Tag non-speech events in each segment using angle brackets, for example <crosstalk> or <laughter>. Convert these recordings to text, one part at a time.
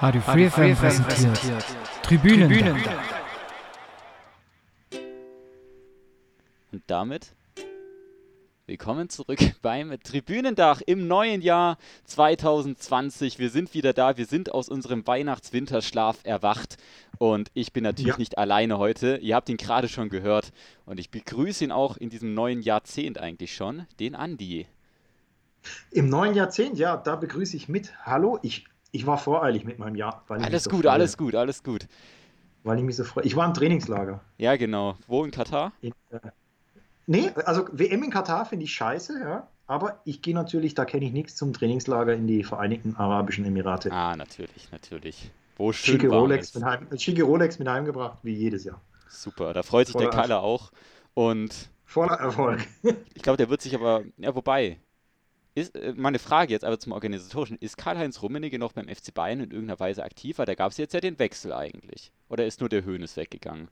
Radio Free FM präsentiert Tribünen. Tribünen. Und damit willkommen zurück <laughs> beim Tribünendach im neuen Jahr 2020. Wir sind wieder da, wir sind aus unserem Weihnachts-Winterschlaf erwacht und ich bin natürlich ja. nicht alleine heute. Ihr habt ihn gerade schon gehört und ich begrüße ihn auch in diesem neuen Jahrzehnt eigentlich schon, den Andi. Im neuen Jahrzehnt, ja, da begrüße ich mit. Hallo, ich ich war voreilig mit meinem Jahr. alles so gut, freue. alles gut, alles gut. Weil ich mich so freue. Ich war im Trainingslager. Ja, genau. Wo in Katar? In, äh, nee, also WM in Katar finde ich scheiße, ja. Aber ich gehe natürlich, da kenne ich nichts zum Trainingslager in die Vereinigten Arabischen Emirate. Ah, natürlich, natürlich. Wo schön schicke Rolex, mit heim, schicke Rolex mit heimgebracht, wie jedes Jahr. Super, da freut sich Voller der Kalle auch. Und Voller Erfolg. ich glaube, der wird sich aber, ja, wobei, ist, äh, meine Frage jetzt aber zum Organisatorischen, ist Karl-Heinz Rummenigge noch beim FC Bayern in irgendeiner Weise aktiv? Weil da gab es jetzt ja den Wechsel eigentlich. Oder ist nur der Höhnes weggegangen?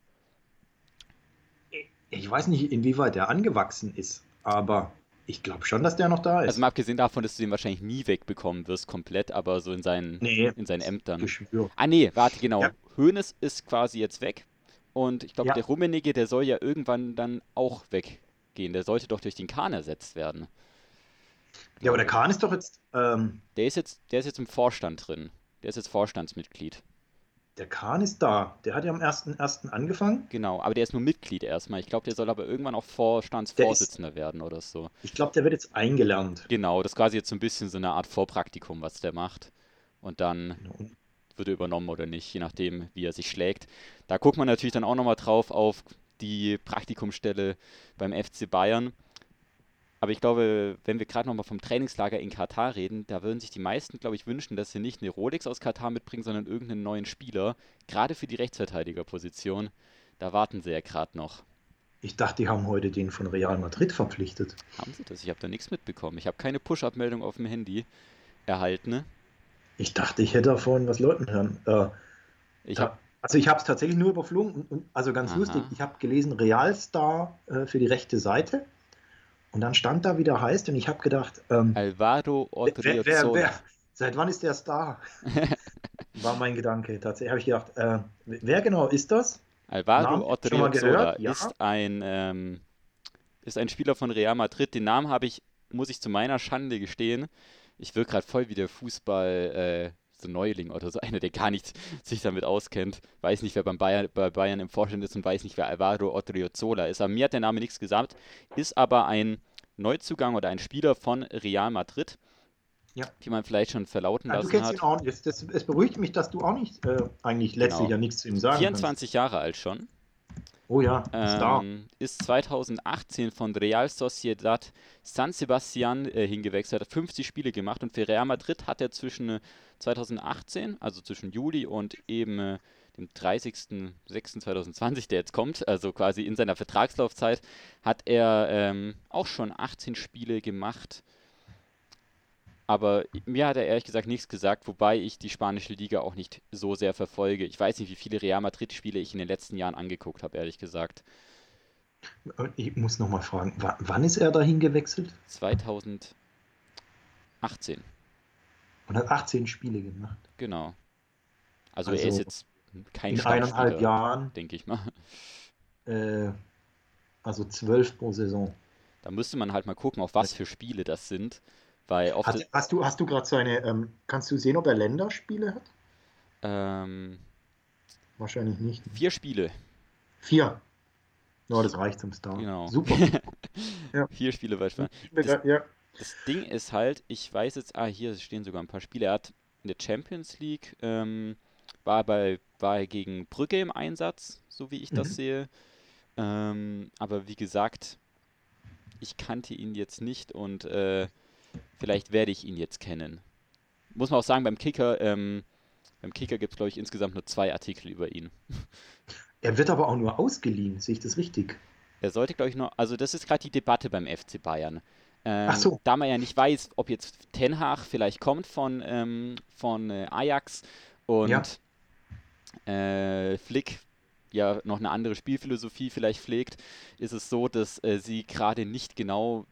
Ich weiß nicht, inwieweit er angewachsen ist, aber ich glaube schon, dass der noch da ist. Also mal abgesehen davon, dass du den wahrscheinlich nie wegbekommen wirst, komplett, aber so in seinen, nee, in seinen Ämtern. Geschwür. Ah nee, warte, genau. Ja. Hoeneß ist quasi jetzt weg. Und ich glaube, ja. der Rummenigge, der soll ja irgendwann dann auch weggehen. Der sollte doch durch den Kahn ersetzt werden. Ja, aber der Kahn ist doch jetzt. Ähm, der, ist jetzt der ist jetzt im Vorstand drin. Der ist jetzt Vorstandsmitglied. Der Kahn ist da. Der hat ja am 1.1. angefangen. Genau, aber der ist nur Mitglied erstmal. Ich glaube, der soll aber irgendwann auch Vorstandsvorsitzender ist, werden oder so. Ich glaube, der wird jetzt eingelernt. Genau, das ist quasi jetzt so ein bisschen so eine Art Vorpraktikum, was der macht. Und dann genau. wird er übernommen oder nicht, je nachdem, wie er sich schlägt. Da guckt man natürlich dann auch nochmal drauf auf die Praktikumsstelle beim FC Bayern. Aber ich glaube, wenn wir gerade nochmal vom Trainingslager in Katar reden, da würden sich die meisten, glaube ich, wünschen, dass sie nicht eine Rolex aus Katar mitbringen, sondern irgendeinen neuen Spieler. Gerade für die Rechtsverteidigerposition. Da warten sie ja gerade noch. Ich dachte, die haben heute den von Real Madrid verpflichtet. Haben sie das? Ich habe da nichts mitbekommen. Ich habe keine Push-Up-Meldung auf dem Handy erhalten. Ne? Ich dachte, ich hätte davon was Leuten hören. Äh, ich hab, also ich habe es tatsächlich nur überflogen. Also ganz Aha. lustig, ich habe gelesen, Realstar äh, für die rechte Seite. Und dann stand da, wie der heißt, und ich habe gedacht, ähm, Alvaro wer, wer, wer, Seit wann ist der Star? <laughs> War mein Gedanke. Tatsächlich habe ich gedacht, äh, wer genau ist das? Alvaro Odriozola ja. ist ein ähm, ist ein Spieler von Real Madrid. Den Namen habe ich, muss ich zu meiner Schande gestehen. Ich wirke gerade voll wie der Fußball, äh, so Neuling oder so <laughs> einer, der gar nicht sich damit auskennt, weiß nicht, wer beim Bayern, bei Bayern im Vorstand ist und weiß nicht, wer Alvaro Odriozola ist. Aber mir hat der Name nichts gesagt, ist aber ein Neuzugang oder ein Spieler von Real Madrid, ja. die man vielleicht schon verlauten ja, lassen du kennst hat. Ihn auch. Das, es beruhigt mich, dass du auch nicht äh, eigentlich letztlich genau. ja nichts zu ihm sagen 24 kannst. Jahre alt schon. Oh ja, ähm, ist 2018 von Real Sociedad San Sebastian äh, hingewechselt, hat 50 Spiele gemacht und für Real Madrid hat er zwischen 2018, also zwischen Juli und eben äh, dem 30.06.2020, der jetzt kommt, also quasi in seiner Vertragslaufzeit, hat er ähm, auch schon 18 Spiele gemacht aber mir hat er ehrlich gesagt nichts gesagt, wobei ich die spanische Liga auch nicht so sehr verfolge. Ich weiß nicht, wie viele Real Madrid-Spiele ich in den letzten Jahren angeguckt habe, ehrlich gesagt. Ich muss nochmal fragen, wann ist er dahin gewechselt? 2018. Und hat 18 Spiele gemacht. Genau. Also, also er ist jetzt kein In eineinhalb Jahren. Denke ich mal. Äh, also zwölf pro Saison. Da müsste man halt mal gucken, auf was für Spiele das sind. Weil oft hast, hast du, hast du gerade seine, ähm, kannst du sehen, ob er Länderspiele hat? Ähm, Wahrscheinlich nicht. Vier Spiele. Vier. Ja, das reicht zum Star. Genau. Super. <laughs> ja. Vier Spiele beispielsweise. Das, ja. das Ding ist halt, ich weiß jetzt, ah, hier stehen sogar ein paar Spiele. Er hat in der Champions League, ähm, war, bei, war er gegen Brügge im Einsatz, so wie ich das mhm. sehe. Ähm, aber wie gesagt, ich kannte ihn jetzt nicht und äh, Vielleicht werde ich ihn jetzt kennen. Muss man auch sagen, beim Kicker, ähm, beim Kicker gibt es, glaube ich, insgesamt nur zwei Artikel über ihn. <laughs> Er wird aber auch nur ausgeliehen, sehe ich das richtig? Er sollte, glaube ich, noch, also das ist gerade die Debatte beim FC Bayern. Ähm, Ach so. Da man ja nicht weiß, ob jetzt Ten Hag vielleicht kommt von, ähm, von äh, Ajax und ja. äh, Flick ja noch eine andere Spielphilosophie vielleicht pflegt, ist es so, dass äh, sie gerade nicht genau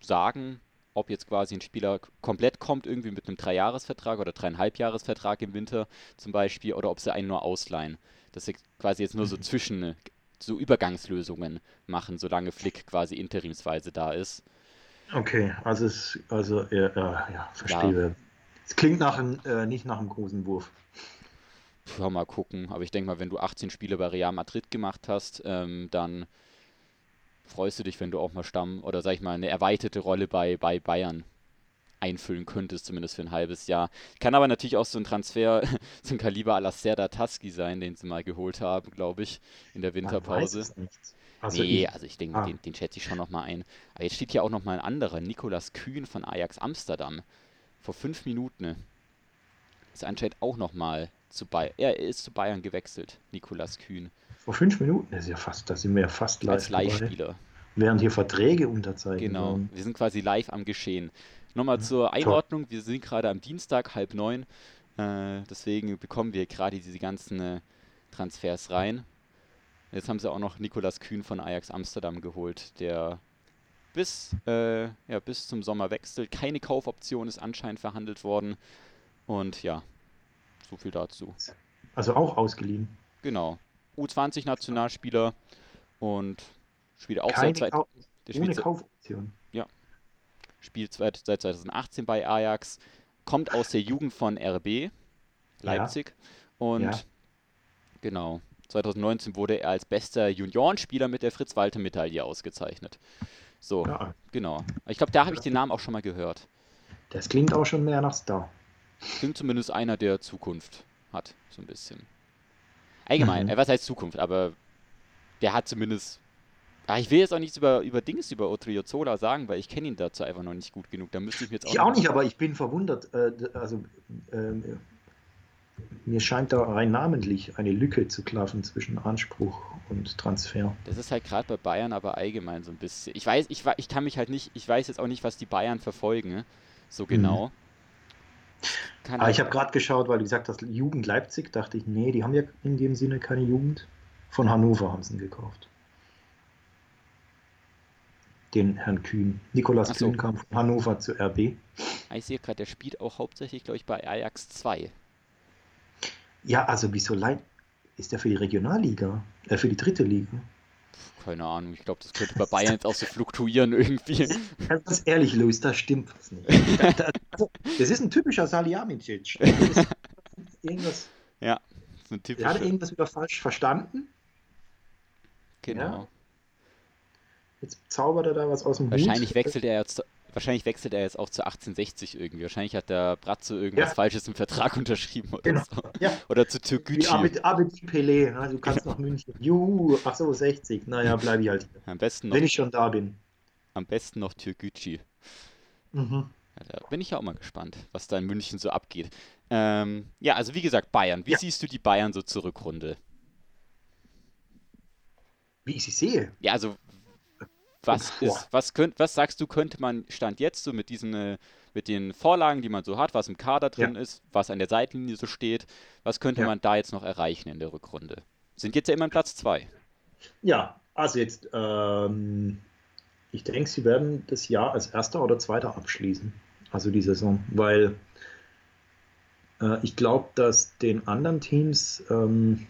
sagen, ob jetzt quasi ein Spieler komplett kommt, irgendwie mit einem Dreijahresvertrag oder dreieinhalbjahresvertrag im Winter zum Beispiel, oder ob sie einen nur ausleihen. Dass sie quasi jetzt nur so mhm. zwischen so Übergangslösungen machen, solange Flick quasi interimsweise da ist. Okay, also es, also äh, ja, verstehe. Ja. Es klingt nach einem, äh, nicht nach einem großen Wurf. Ja, mal gucken. Aber ich denke mal, wenn du 18 Spiele bei Real Madrid gemacht hast, ähm, dann freust du dich, wenn du auch mal Stamm oder sag ich mal eine erweiterte Rolle bei, bei Bayern einfüllen könntest, zumindest für ein halbes Jahr. Kann aber natürlich auch so ein Transfer <laughs> zum Kaliber à la Taski sein, den sie mal geholt haben, glaube ich, in der Winterpause. Also nee, ich, also ich denke, ah. den, den schätze ich schon nochmal ein. Aber jetzt steht hier auch nochmal ein anderer, Nikolas Kühn von Ajax Amsterdam. Vor fünf Minuten. Ist anscheinend auch nochmal zu Bayern. Er ist zu Bayern gewechselt, Nikolas Kühn. Vor fünf Minuten? Ist ja fast, da sind wir ja fast live. Als Live-Spieler. Während hier Verträge unterzeichnet Genau, werden. wir sind quasi live am Geschehen. Nochmal ja, zur Einordnung, toll. wir sind gerade am Dienstag, halb neun. Äh, deswegen bekommen wir gerade diese ganzen äh, Transfers rein. Jetzt haben sie auch noch Nikolas Kühn von Ajax Amsterdam geholt, der bis, äh, ja, bis zum Sommer wechselt. Keine Kaufoption ist anscheinend verhandelt worden. Und ja, so viel dazu. Also auch ausgeliehen. Genau. U20-Nationalspieler und spielt auch Keine seit, Kau ohne Kaufoption. Ja. Spielt seit, seit 2018 bei Ajax, kommt aus der Jugend von RB Leipzig ja. und ja. genau. 2019 wurde er als bester Juniorenspieler mit der Fritz-Walter-Medaille ausgezeichnet. So, ja. genau. Ich glaube, da habe ich den Namen auch schon mal gehört. Das klingt auch schon mehr nach Star. Klingt zumindest einer, der Zukunft hat, so ein bisschen. Allgemein, mhm. äh, was heißt Zukunft, aber der hat zumindest. Ah, ich will jetzt auch nichts über, über Dings, über Otriozola sagen, weil ich kenne ihn dazu einfach noch nicht gut genug. Da müsste ich mir jetzt auch. Ich auch nicht, aber ich bin verwundert. Äh, also, äh, mir scheint da rein namentlich eine Lücke zu klaffen zwischen Anspruch und Transfer. Das ist halt gerade bei Bayern aber allgemein so ein bisschen. Ich weiß, ich, ich kann mich halt nicht, ich weiß jetzt auch nicht, was die Bayern verfolgen, ne? so mhm. genau. Mhm. Kann Aber ich habe gerade geschaut, weil du gesagt hast, Jugend Leipzig, dachte ich, nee, die haben ja in dem Sinne keine Jugend. Von Hannover haben sie ihn gekauft. Den Herrn Kühn. Nikolas so. Kühn kam von Hannover zu RB. Ich sehe gerade, der spielt auch hauptsächlich, glaube ich, bei Ajax 2. Ja, also wieso leid ist der für die Regionalliga? Äh, für die dritte Liga? Keine Ahnung. Ich glaube, das könnte bei Bayern jetzt auch so fluktuieren irgendwie. Ganz ehrlich, Luis, da stimmt was nicht. Das ist ein typischer Salihamidzic. Irgendwas. Ja, so ein typischer. Er hat irgendwas wieder falsch verstanden. Genau. Ja. Jetzt zaubert er da was aus dem Wahrscheinlich Hut. wechselt er jetzt Wahrscheinlich wechselt er jetzt auch zu 1860 irgendwie. Wahrscheinlich hat der Bratzo irgendwas ja. Falsches im Vertrag <laughs> unterschrieben oder genau. so. Ja. Oder zu Türkgücü. Abed, Abed Pelé, ne? du kannst nach München. Juhu, ach so, 60. Naja, bleibe ich halt hier. Am besten noch, Wenn ich schon da bin. Am besten noch Türkgücü. Mhm. Ja, da bin ich ja auch mal gespannt, was da in München so abgeht. Ähm, ja, also wie gesagt, Bayern. Wie ja. siehst du die Bayern so zur Rückrunde? Wie ich sie sehe? Ja, also was, ist, was, könnt, was sagst du, könnte man Stand jetzt so mit diesen äh, mit den Vorlagen, die man so hat, was im Kader drin ja. ist, was an der Seitenlinie so steht, was könnte ja. man da jetzt noch erreichen in der Rückrunde? Sind jetzt ja immer Platz zwei. Ja, also jetzt, ähm, ich denke, sie werden das Jahr als erster oder zweiter abschließen, also die Saison, weil äh, ich glaube, dass den anderen Teams ähm,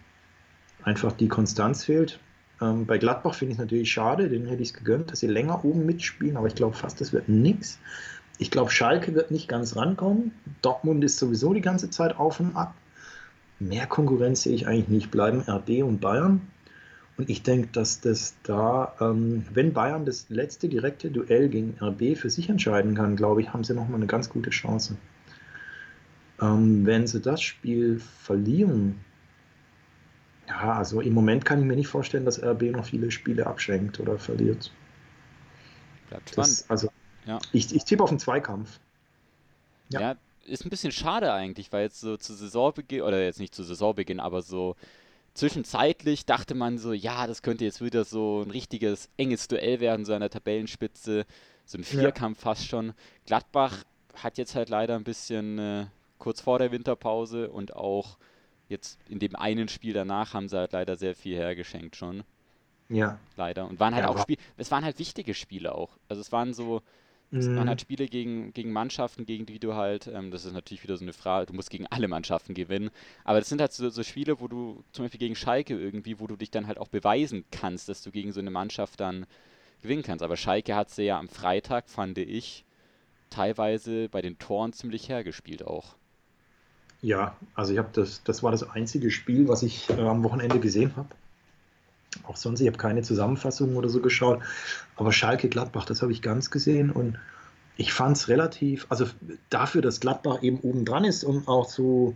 einfach die Konstanz fehlt. Ähm, bei Gladbach finde ich es natürlich schade, denen hätte ich es gegönnt, dass sie länger oben mitspielen, aber ich glaube fast, das wird nichts. Ich glaube, Schalke wird nicht ganz rankommen. Dortmund ist sowieso die ganze Zeit auf und ab. Mehr Konkurrenz sehe ich eigentlich nicht. Bleiben RD und Bayern. Und ich denke, dass das da, ähm, wenn Bayern das letzte direkte Duell gegen RB für sich entscheiden kann, glaube ich, haben sie nochmal eine ganz gute Chance. Ähm, wenn sie das Spiel verlieren, ja, also im Moment kann ich mir nicht vorstellen, dass RB noch viele Spiele abschenkt oder verliert. Bleibt spannend. Das, also, ja. ich, ich tippe auf einen Zweikampf. Ja. ja. ist ein bisschen schade eigentlich, weil jetzt so zu Saisonbeginn, oder jetzt nicht zu Saisonbeginn, aber so zwischenzeitlich dachte man so, ja, das könnte jetzt wieder so ein richtiges enges Duell werden, so an der Tabellenspitze, so ein Vierkampf ja. fast schon. Gladbach hat jetzt halt leider ein bisschen äh, kurz vor der Winterpause und auch jetzt in dem einen Spiel danach haben sie halt leider sehr viel hergeschenkt schon. Ja. Leider. Und waren halt ja, auch Spiele, es waren halt wichtige Spiele auch. Also es waren so Mhm. Man hat Spiele gegen, gegen Mannschaften, gegen die du halt, ähm, das ist natürlich wieder so eine Frage, du musst gegen alle Mannschaften gewinnen. Aber das sind halt so, so, Spiele, wo du zum Beispiel gegen Schalke irgendwie, wo du dich dann halt auch beweisen kannst, dass du gegen so eine Mannschaft dann gewinnen kannst. Aber Schalke hat sie ja am Freitag, fand ich, teilweise bei den Toren ziemlich hergespielt auch. Ja, also ich habe das, das war das einzige Spiel, was ich äh, am Wochenende gesehen habe. Auch sonst, ich habe keine Zusammenfassung oder so geschaut. Aber Schalke Gladbach, das habe ich ganz gesehen und ich fand es relativ, also dafür, dass Gladbach eben oben dran ist und auch so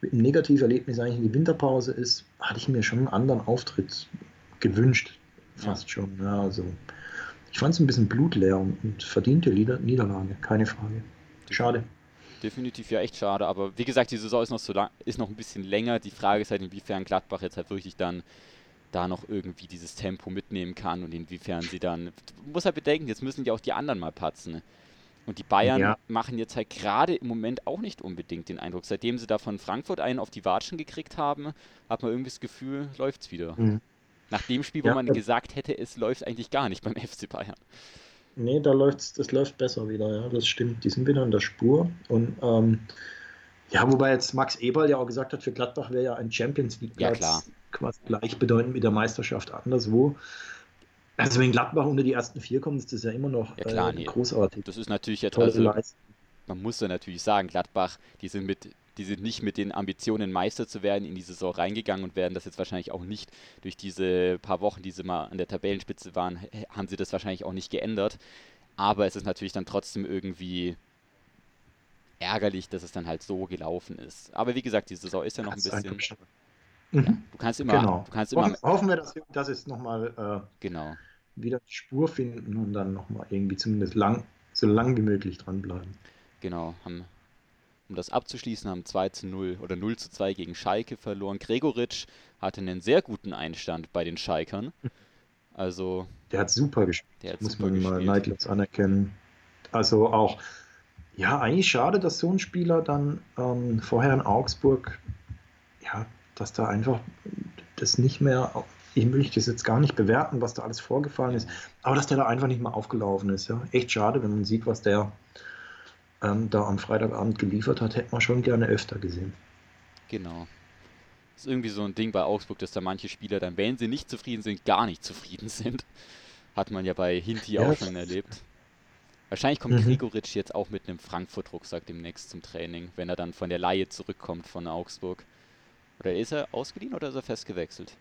mit einem Negativerlebnis eigentlich in die Winterpause ist, hatte ich mir schon einen anderen Auftritt gewünscht. Fast schon. Ja, also ich fand es ein bisschen blutleer und verdiente Niederlage, keine Frage. Schade. Definitiv ja echt schade, aber wie gesagt, die Saison ist noch so lang, ist noch ein bisschen länger. Die Frage ist halt, inwiefern Gladbach jetzt halt wirklich dann da noch irgendwie dieses Tempo mitnehmen kann und inwiefern sie dann. Du musst halt bedenken, jetzt müssen ja auch die anderen mal patzen. Und die Bayern ja. machen jetzt halt gerade im Moment auch nicht unbedingt den Eindruck. Seitdem sie da von Frankfurt einen auf die Watschen gekriegt haben, hat man irgendwie das Gefühl, läuft es wieder. Mhm. Nach dem Spiel, wo ja, man gesagt hätte, es läuft eigentlich gar nicht beim <laughs> FC Bayern. Nee, da läuft's, das läuft besser wieder, ja, das stimmt. Die sind wieder in der Spur. Und ähm, ja, wobei jetzt Max Eberl ja auch gesagt hat, für Gladbach wäre ja ein Champions League-Platz ja, quasi gleichbedeutend mit der Meisterschaft anderswo. Also wenn Gladbach unter die ersten vier kommt, ist das ja immer noch ja, klar, äh, nee. großartig. Das ist natürlich jetzt also, man muss ja natürlich sagen, Gladbach, die sind mit die sind nicht mit den Ambitionen Meister zu werden in die Saison reingegangen und werden das jetzt wahrscheinlich auch nicht durch diese paar Wochen, die sie mal an der Tabellenspitze waren, haben sie das wahrscheinlich auch nicht geändert. Aber es ist natürlich dann trotzdem irgendwie ärgerlich, dass es dann halt so gelaufen ist. Aber wie gesagt, die Saison ist ja noch ein bisschen. Ja, mhm. du kannst immer. Genau. Du kannst immer hoffen, hoffen wir, dass wir das jetzt nochmal äh, genau. wieder die Spur finden und dann nochmal irgendwie zumindest lang, so lang wie möglich dranbleiben. Genau, haben, um das abzuschließen, haben 2 zu 0 oder 0 zu 2 gegen Schalke verloren. Gregoritsch hatte einen sehr guten Einstand bei den Schalkern. <laughs> Also. Der hat super gespielt. Hat muss super man gespielt. mal neidlos anerkennen. Also auch, ja, eigentlich schade, dass so ein Spieler dann ähm, vorher in Augsburg ja, dass da einfach das nicht mehr, ich will das jetzt gar nicht bewerten, was da alles vorgefallen ist, aber dass der da einfach nicht mehr aufgelaufen ist. Ja? Echt schade, wenn man sieht, was der ähm, da am Freitagabend geliefert hat, hätte man schon gerne öfter gesehen. Genau. Das ist irgendwie so ein Ding bei Augsburg, dass da manche Spieler dann, wenn sie nicht zufrieden sind, gar nicht zufrieden sind. <laughs> Hat man ja bei Hinti ja, auch schon erlebt. Wahrscheinlich kommt mhm. Gregoritsch jetzt auch mit einem Frankfurt-Rucksack demnächst zum Training, wenn er dann von der Laie zurückkommt von Augsburg. Oder ist er ausgeliehen oder ist er festgewechselt?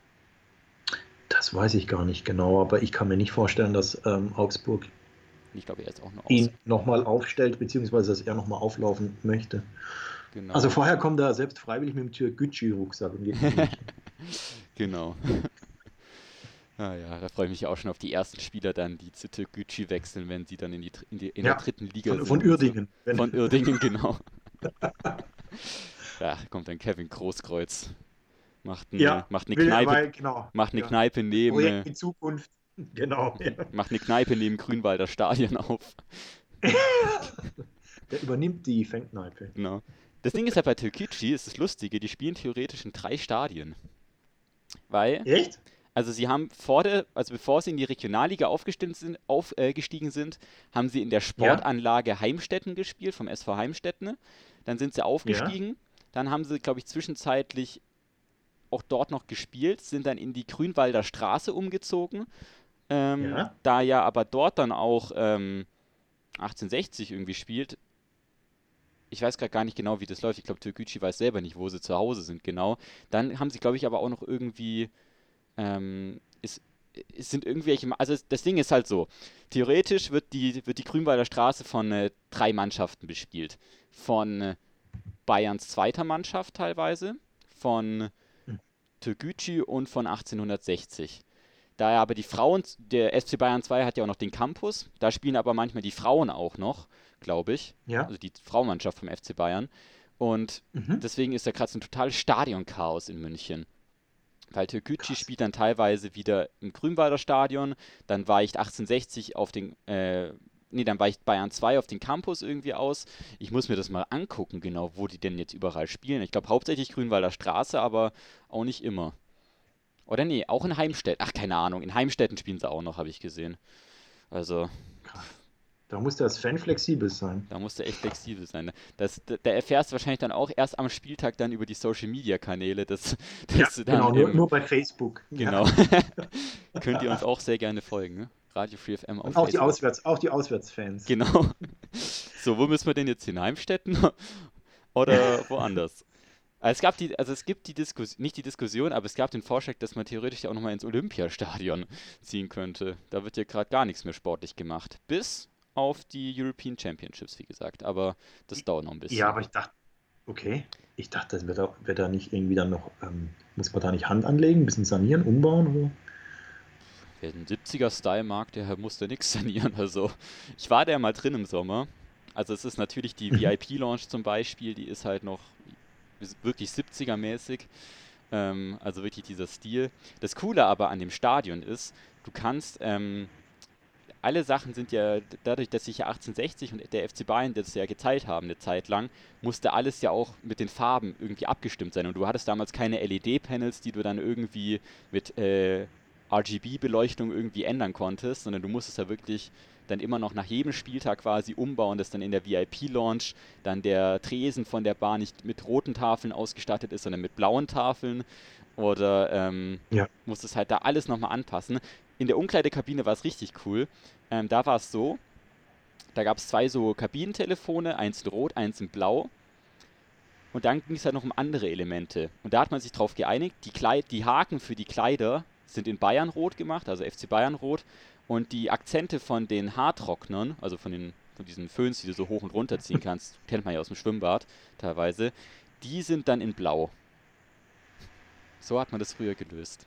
Das weiß ich gar nicht genau, aber ich kann mir nicht vorstellen, dass ähm, Augsburg ich glaube, er ist auch noch ihn nochmal aufstellt, beziehungsweise dass er nochmal auflaufen möchte. Genau. Also vorher kommt er selbst freiwillig mit dem Türkgücü-Rucksack und geht <laughs> Genau. <laughs> ah ja, da freue ich mich auch schon auf die ersten Spieler dann, die zu Türkgücü wechseln, wenn sie dann in, die, in, die, in ja, der dritten Liga von, sind. Von Uerdingen. Von Uerdingen, <laughs> genau. Ja, kommt dann Kevin Großkreuz. Macht eine, ja, macht eine Kneipe, weil, genau, macht eine ja. Kneipe neben. Projekt in Zukunft. Genau. Ja. <laughs> Macht eine Kneipe neben Grünwalder Stadion auf. <laughs> Der übernimmt die Fangkneipe. Genau. Das Ding ist ja bei Türkici, ist das Lustige, die spielen theoretisch in drei Stadien. Weil. Echt? Also sie haben vor der, also bevor sie in die Regionalliga aufgestiegen sind, aufgestiegen äh, sind, haben sie in der Sportanlage ja. Heimstetten gespielt, vom SV Heimstetten. Dann sind sie aufgestiegen. Ja. Dann haben sie, glaube ich, zwischenzeitlich auch dort noch gespielt, sind dann in die Grünwalder Straße umgezogen. Ähm, ja. Da ja aber dort dann auch ähm, 1860 irgendwie spielt. Ich weiß gerade gar nicht genau, wie das läuft. Ich glaube, Türkgücü weiß selber nicht, wo sie zu Hause sind, genau. Dann haben sie, glaube ich, aber auch noch irgendwie. Ähm, ist, es sind irgendwelche, also das Ding ist halt so, theoretisch wird die, wird die Grünwalder Straße von äh, drei Mannschaften bespielt. Von äh, Bayerns zweiter Mannschaft teilweise, von hm. Türkgücü und von 1860. Da aber die Frauen, der FC Bayern 2 hat ja auch noch den Campus, da spielen aber manchmal die Frauen auch noch, glaube ich. Ja. Also die Frauenmannschaft vom FC Bayern. Und mhm. deswegen ist da gerade so ein totales Stadionchaos in München. Weil Türkgücü spielt dann teilweise wieder im Grünwalder Stadion, dann weicht 1860 auf den, äh, nee, dann weicht Bayern 2 auf den Campus irgendwie aus. Ich muss mir das mal angucken, genau, wo die denn jetzt überall spielen. Ich glaube hauptsächlich Grünwalder Straße, aber auch nicht immer. Oder nee, auch in Heimstetten. Ach, keine Ahnung. In Heimstetten spielen sie auch noch, habe ich gesehen. Also. Da muss das Fan flexibel sein. Da muss der echt flexibel sein. Das, da erfährst du wahrscheinlich dann auch erst am Spieltag dann über die Social Media Kanäle. Dass, <laughs> dass ja, genau, nur, nur, bei Facebook. Genau. <laughs> Könnt ihr uns auch sehr gerne folgen. Ne? Radio Free FM auf Und auch Facebook. die Auswärts, auch die Auswärtsfans. Genau. <laughs> So, wo müssen wir denn jetzt hin? Heimstetten oder woanders? Es gab die, also es gibt die Diskussion, nicht die Diskussion, aber es gab den Vorschlag, dass man theoretisch auch nochmal ins Olympiastadion ziehen könnte. Da wird ja gerade gar nichts mehr sportlich gemacht. Bis auf die European Championships, wie gesagt. Aber das dauert noch ein bisschen. Ja, aber ich dachte, okay, ich dachte, das wird da, wird da nicht irgendwie dann noch, ähm, muss man da nicht Hand anlegen, ein bisschen sanieren, umbauen oder? Wer den 70er-Style mag, der muss da nichts sanieren. Also, ich war da mal drin im Sommer. Also, es ist natürlich die. <laughs> VIP-Launch zum Beispiel, die ist halt noch wirklich 70er-mäßig. Ähm, also wirklich dieser Stil. Das Coole aber an dem Stadion ist, du kannst ähm, alle Sachen sind ja, dadurch, dass sich ja 1860 und der FC Bayern das ja geteilt haben eine Zeit lang, musste alles ja auch mit den Farben irgendwie abgestimmt sein. Und du hattest damals keine LED-Panels, die du dann irgendwie mit äh, RGB-Beleuchtung irgendwie ändern konntest, sondern du musstest ja wirklich dann immer noch nach jedem Spieltag quasi umbauen, dass dann in der VIP-Launch dann der Tresen von der Bar nicht mit roten Tafeln ausgestattet ist, sondern mit blauen Tafeln. Oder ähm, ja. musstest halt da alles nochmal anpassen. In der Umkleidekabine war es richtig cool. Ähm, da war es so, da gab es zwei so Kabinentelefone, eins in Rot, eins in Blau. Und dann ging es halt noch um andere Elemente. Und da hat man sich darauf geeinigt, die, Kleid die Haken für die Kleider sind in Bayern rot gemacht, also FC Bayern rot. Und die Akzente von den Haartrocknern, also von, den, von diesen Föhns, die du so hoch und runter ziehen <laughs> kannst, kennt man ja aus dem Schwimmbad teilweise, die sind dann in Blau. So hat man das früher gelöst.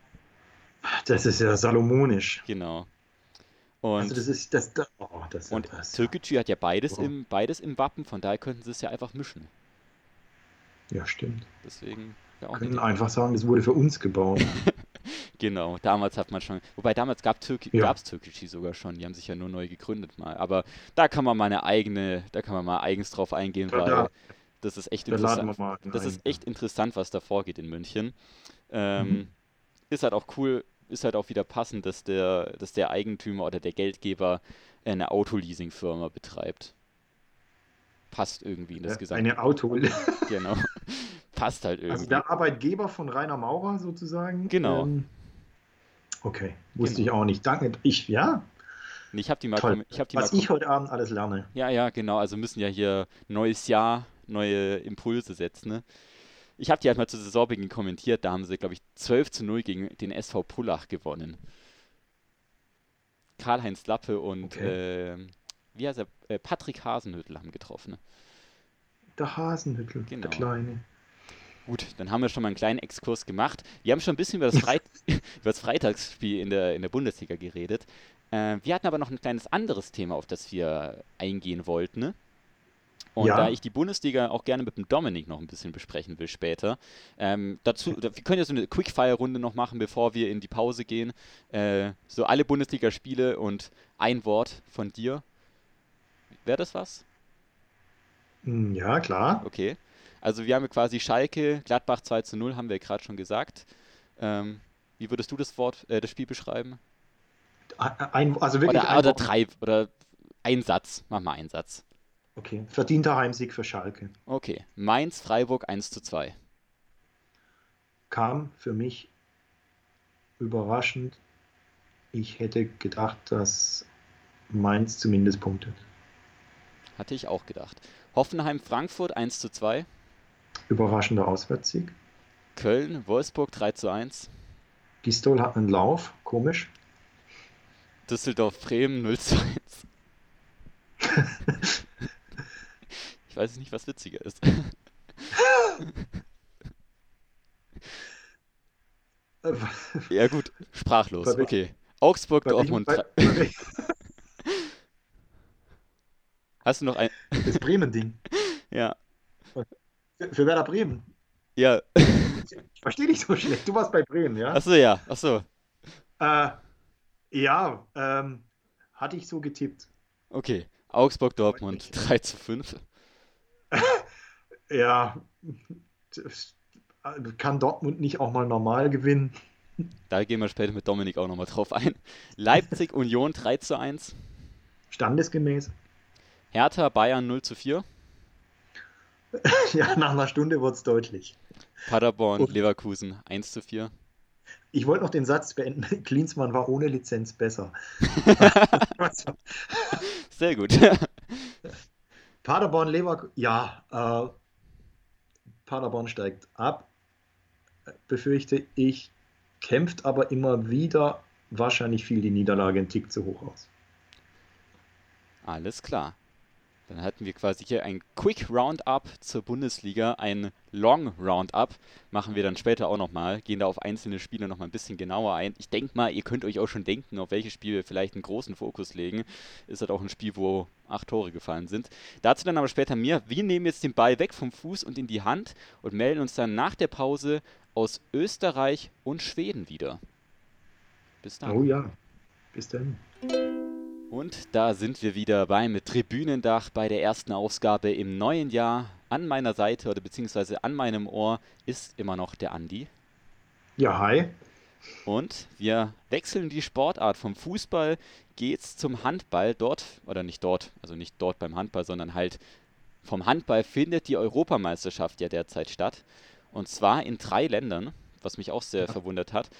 Das ist ja salomonisch. Genau. Und, also das ist das, oh, das und Türkgücü hat ja beides, oh. im, beides im Wappen, von daher könnten sie es ja einfach mischen. Ja, stimmt. Deswegen. Ja auch können einfach sagen, das wurde für uns gebaut. <laughs> genau, damals hat man schon. Wobei damals gab es Türk ja. Türkgücü sogar schon, die haben sich ja nur neu gegründet mal. Aber da kann man mal eine eigene, da kann man mal eigens drauf eingehen, ja, weil da, das ist echt interessant. Das ist echt interessant, was da vorgeht in München. Ähm, mhm. Ist halt auch cool, ist halt auch wieder passend, dass der, dass der Eigentümer oder der Geldgeber eine Autoleasing-Firma betreibt. Passt irgendwie in das ja, Gesamt. Eine Auto. genau. <laughs> Passt halt also irgendwie. Also der Arbeitgeber von Rainer Maurer sozusagen. Genau. Ähm, okay, wusste genau. ich auch nicht. Danke. Ich, ja. Ich habe die mal. Toll. Ich hab die Was mal ich heute Abend alles lerne. Ja, ja, genau. Also müssen ja hier neues Jahr, neue Impulse setzen. Ne? Ich habe die halt mal zu Saisonbeginn kommentiert, da haben sie, glaube ich, 12 zu 0 gegen den SV Pullach gewonnen. Karl-Heinz Lappe und okay. äh, wie heißt er? Äh, Patrick Hasenhüttel haben getroffen. Ne? Der Hasenhüttel, genau. der Kleine. Gut, dann haben wir schon mal einen kleinen Exkurs gemacht. Wir haben schon ein bisschen über das, Freit <laughs> über das Freitagsspiel in der, in der Bundesliga geredet. Äh, wir hatten aber noch ein kleines anderes Thema, auf das wir eingehen wollten. Ne? Und ja. da ich die Bundesliga auch gerne mit dem Dominik noch ein bisschen besprechen will später, ähm, dazu, wir können ja so eine Quickfire-Runde noch machen, bevor wir in die Pause gehen. Äh, so alle Bundesliga-Spiele und ein Wort von dir. Wäre das was? Hm, ja, klar. Okay. Also wir haben quasi Schalke, Gladbach 2 zu 0, haben wir gerade schon gesagt. Ähm, wie würdest du das Wort, äh, das Spiel beschreiben? Ein, also wirklich oder, oder drei, oder ein Satz. Mach mal einen Satz. Okay, verdienter Heimsieg für Schalke. Okay, Mainz, Freiburg 1 zu 2. Kam für mich überraschend. Ich hätte gedacht, dass Mainz zumindest punktet. Hatte ich auch gedacht. Hoffenheim, Frankfurt 1 zu 2. Überraschender Auswärtssieg. Köln, Wolfsburg 3 zu 1. Gistol hat einen Lauf, komisch. Düsseldorf, Bremen 0 zu 1. <laughs> Ich weiß nicht, was witziger ist. <laughs> ja gut, sprachlos. Okay. Augsburg, Dortmund. Bei, bei, <laughs> Hast du noch ein... Das Bremen-Ding. ja. Für, Werder Bremen. Ja. Ich verstehe dich so schlecht. Du warst bei Bremen, ja? Achso, ja. Achso. Äh, ja, ähm, hatte ich so getippt. Okay. Augsburg, Dortmund 3 zu 5. <laughs> ja, kann Dortmund nicht auch mal normal gewinnen? Da gehen wir später mit Dominik auch nochmal drauf ein. Leipzig <laughs> Union 3 zu 1. Standesgemäß. Hertha Bayern 0 zu 4. <laughs> ja, nach einer Stunde wurde es deutlich. Paderborn Und Leverkusen 1 zu 4. Ich wollte noch den Satz beenden, <laughs> Klinsmann war ohne Lizenz besser. <laughs> Sehr gut. Paderborn Leverkusen, ja, äh, Paderborn steigt ab, befürchte ich, kämpft aber immer wieder wahrscheinlich viel die Niederlage einen Tick zu hoch aus. Alles klar. Dann hatten wir quasi hier ein Quick Roundup zur Bundesliga, ein Long Roundup machen wir dann später auch nochmal, gehen da auf einzelne Spiele nochmal ein bisschen genauer ein. Ich denke mal, ihr könnt euch auch schon denken, auf welches Spiel wir vielleicht einen großen Fokus legen. Ist halt auch ein Spiel, wo acht Tore gefallen sind. Dazu dann aber später mehr. Wir nehmen jetzt den Ball weg vom Fuß und in die Hand und melden uns dann nach der Pause aus Österreich und Schweden wieder. Bis dann. Oh ja, bis dann. Und da sind wir wieder beim Tribünendach bei der ersten Ausgabe im neuen Jahr. An meiner Seite oder beziehungsweise an meinem Ohr ist immer noch der Andi. Ja, hi. Und wir wechseln die Sportart. Vom Fußball geht's zum Handball. Dort, oder nicht dort, also nicht dort beim Handball, sondern halt vom Handball findet die Europameisterschaft ja derzeit statt. Und zwar in drei Ländern, was mich auch sehr ja. verwundert hat.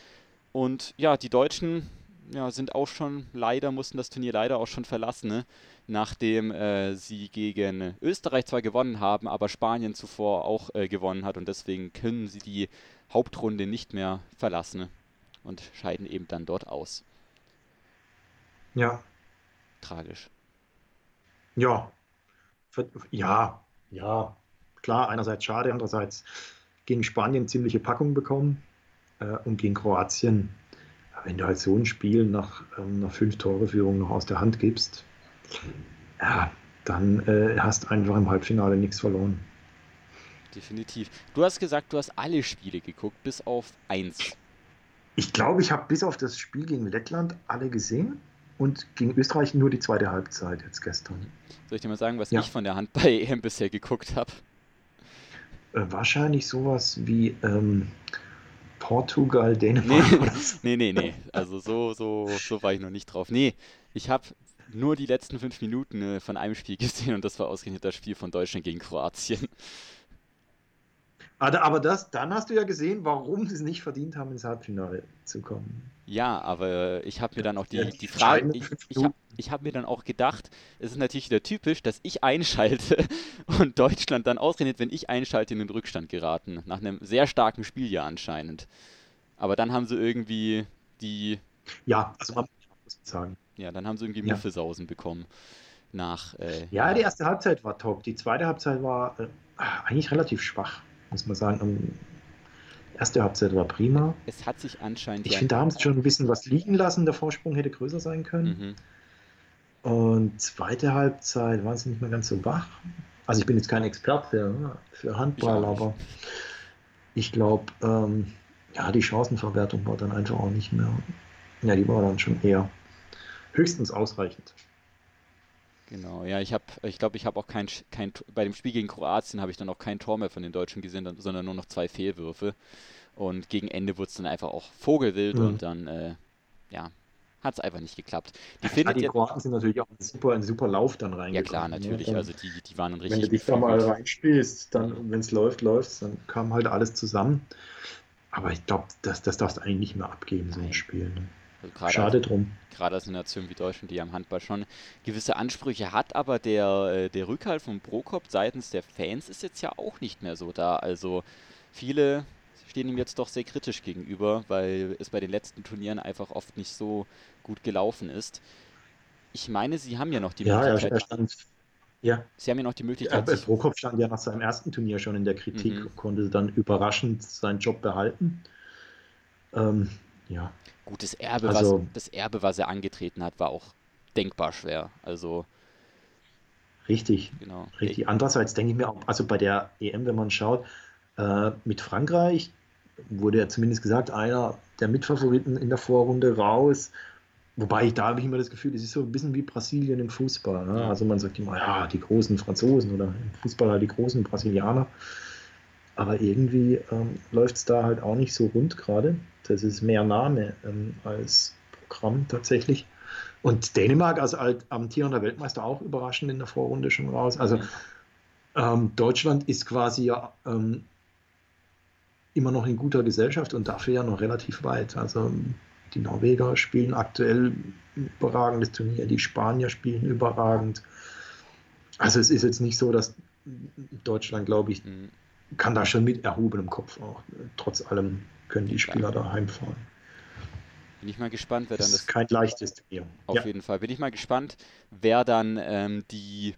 Und ja, die Deutschen ja, sind auch schon leider, mussten das Turnier leider auch schon verlassen, ne? nachdem äh, sie gegen Österreich zwar gewonnen haben, aber Spanien zuvor auch äh, gewonnen hat und deswegen können sie die Hauptrunde nicht mehr verlassen ne? und scheiden eben dann dort aus. Ja. Tragisch. Ja. Ja, ja. Klar, einerseits schade, andererseits gegen Spanien ziemliche Packung bekommen äh, und gegen Kroatien wenn du halt so ein Spiel nach ähm, einer Fünf-Tore-Führung noch aus der Hand gibst, ja, dann äh, hast einfach im Halbfinale nichts verloren. Definitiv. Du hast gesagt, du hast alle Spiele geguckt, bis auf eins. Ich glaube, ich habe bis auf das Spiel gegen Lettland alle gesehen und gegen Österreich nur die zweite Halbzeit jetzt gestern. Soll ich dir mal sagen, was ja. ich von der Hand bei <laughs> EM bisher geguckt habe? Äh, wahrscheinlich sowas wie ähm, Portugal, Dänemark. Nee, <laughs> nee, nee, nee. Also so, so, so war ich noch nicht drauf. Nee, ich habe nur die letzten fünf Minuten äh, von einem Spiel gesehen und das war ausgerechnet das Spiel von Deutschland gegen Kroatien. Aber das, dann hast du ja gesehen, warum sie es nicht verdient haben, ins Halbfinale zu kommen. Ja, aber ich habe mir dann auch die, die Frage, ich, ich habe hab mir dann auch gedacht, es ist natürlich wieder typisch, dass ich einschalte <laughs> und Deutschland dann ausrennt, wenn ich einschalte, in den Rückstand geraten. Nach einem sehr starken Spiel ja anscheinend. Aber dann haben sie irgendwie die. Ja, also man muss sagen. Ja, dann haben sie irgendwie ja. Muffelsausen bekommen. Nach. Äh, ja, ja, die erste Halbzeit war top. Die zweite Halbzeit war äh, eigentlich relativ schwach, muss man sagen. Erste Halbzeit war prima. Es hat sich anscheinend. Ich finde, da haben sie schon ein bisschen was liegen lassen. Der Vorsprung hätte größer sein können. Mhm. Und zweite Halbzeit waren sie nicht mehr ganz so wach. Also ich bin jetzt kein Experte für Handball, ich aber ich glaube, ähm, ja, die Chancenverwertung war dann einfach auch nicht mehr. Ja, die war dann schon eher höchstens ausreichend. Genau, ja, ich habe, ich glaube, ich habe auch kein, kein, bei dem Spiel gegen Kroatien habe ich dann auch kein Tor mehr von den Deutschen gesehen, sondern nur noch zwei Fehlwürfe. Und gegen Ende wurde es dann einfach auch Vogelwild mhm. und dann, äh, ja, hat es einfach nicht geklappt. Die, ja, die Kroaten sind natürlich auch ein super, ein super Lauf dann reingekommen. Ja klar, ne? natürlich, ne? also die, die waren dann richtig. Wenn du dich da mal reinspielst, dann, wenn es läuft, läuft dann kam halt alles zusammen. Aber ich glaube, das, das darfst du eigentlich nicht mehr abgeben, so ein Spiel. Ne? Also Schade als, drum. Gerade als eine Nation wie Deutschland, die am Handball schon gewisse Ansprüche hat, aber der, äh, der Rückhalt von Prokop seitens der Fans ist jetzt ja auch nicht mehr so da. Also viele stehen ihm jetzt doch sehr kritisch gegenüber, weil es bei den letzten Turnieren einfach oft nicht so gut gelaufen ist. Ich meine, sie haben ja noch die ja, Möglichkeit. Ja, er stand, ja. Sie haben ja noch die Möglichkeit. Ja, Prokop stand ja nach seinem ersten Turnier schon in der Kritik mhm. und konnte dann überraschend seinen Job behalten. Ähm, ja. Gutes Erbe, also, was, das Erbe, was er angetreten hat, war auch denkbar schwer. Also. Richtig. Genau. Richtig. Andererseits denke ich mir auch, also bei der EM, wenn man schaut, äh, mit Frankreich wurde ja zumindest gesagt, einer der Mitfavoriten in der Vorrunde raus. Wobei da habe ich immer das Gefühl, es ist so ein bisschen wie Brasilien im Fußball. Ne? Also man sagt immer, ja, die großen Franzosen oder im Fußball halt die großen Brasilianer. Aber irgendwie ähm, läuft es da halt auch nicht so rund gerade. Das ist mehr Name ähm, als Programm tatsächlich. Und Dänemark als amtierender Weltmeister auch überraschend in der Vorrunde schon raus. Also ähm, Deutschland ist quasi ja ähm, immer noch in guter Gesellschaft und dafür ja noch relativ weit. Also die Norweger spielen aktuell überragendes Turnier, die Spanier spielen überragend. Also es ist jetzt nicht so, dass Deutschland, glaube ich, mhm. Kann da schon mit erhobenem Kopf auch. Trotz allem können die Spieler da heimfahren. Bin ich mal gespannt, wer dann das. Ist kein leichtes Turnier. Auf ja. jeden Fall. Bin ich mal gespannt, wer dann ähm, die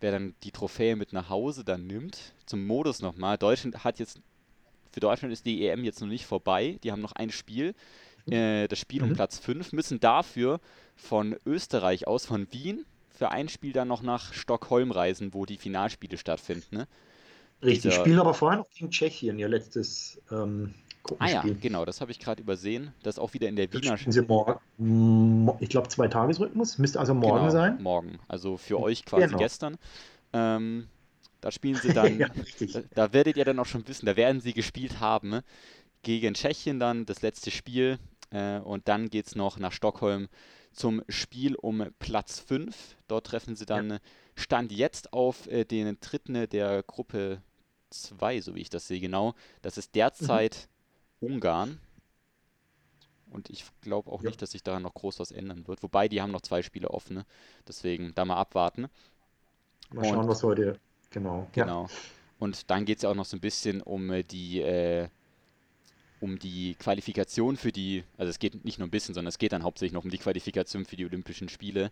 wer dann die Trophäe mit nach Hause dann nimmt. Zum Modus nochmal. Deutschland hat jetzt für Deutschland ist die EM jetzt noch nicht vorbei. Die haben noch ein Spiel. Mhm. Äh, das Spiel mhm. um Platz 5, müssen dafür von Österreich aus, von Wien, für ein Spiel dann noch nach Stockholm reisen, wo die Finalspiele stattfinden. Ne? Richtig, Dieser, spielen aber vorher noch gegen Tschechien, ihr letztes ähm, Ah ja, genau, das habe ich gerade übersehen. Das ist auch wieder in der Wiener. Sie morgen, ich glaube, zwei Tagesrhythmus, müsste also morgen genau, sein. Morgen, also für euch quasi genau. gestern. Ähm, da spielen sie <laughs> dann, ja, da, da, werdet ihr dann auch schon wissen, da werden sie gespielt haben ne? gegen Tschechien dann das letzte Spiel äh, und dann geht es noch nach Stockholm zum Spiel um Platz 5. Dort treffen sie dann ja. Stand jetzt auf äh, den dritten der Gruppe 2, so wie ich das sehe genau. Das ist derzeit mhm. Ungarn. Und ich glaube auch ja. nicht, dass sich daran noch groß was ändern wird. Wobei, die haben noch zwei Spiele offen. Ne? Deswegen da mal abwarten. Mal schauen, und, was heute Genau. Genau. Ja. Und dann geht es ja auch noch so ein bisschen um äh, die, äh, um die Qualifikation für die, also es geht nicht nur ein bisschen, sondern es geht dann hauptsächlich noch um die Qualifikation für die Olympischen Spiele.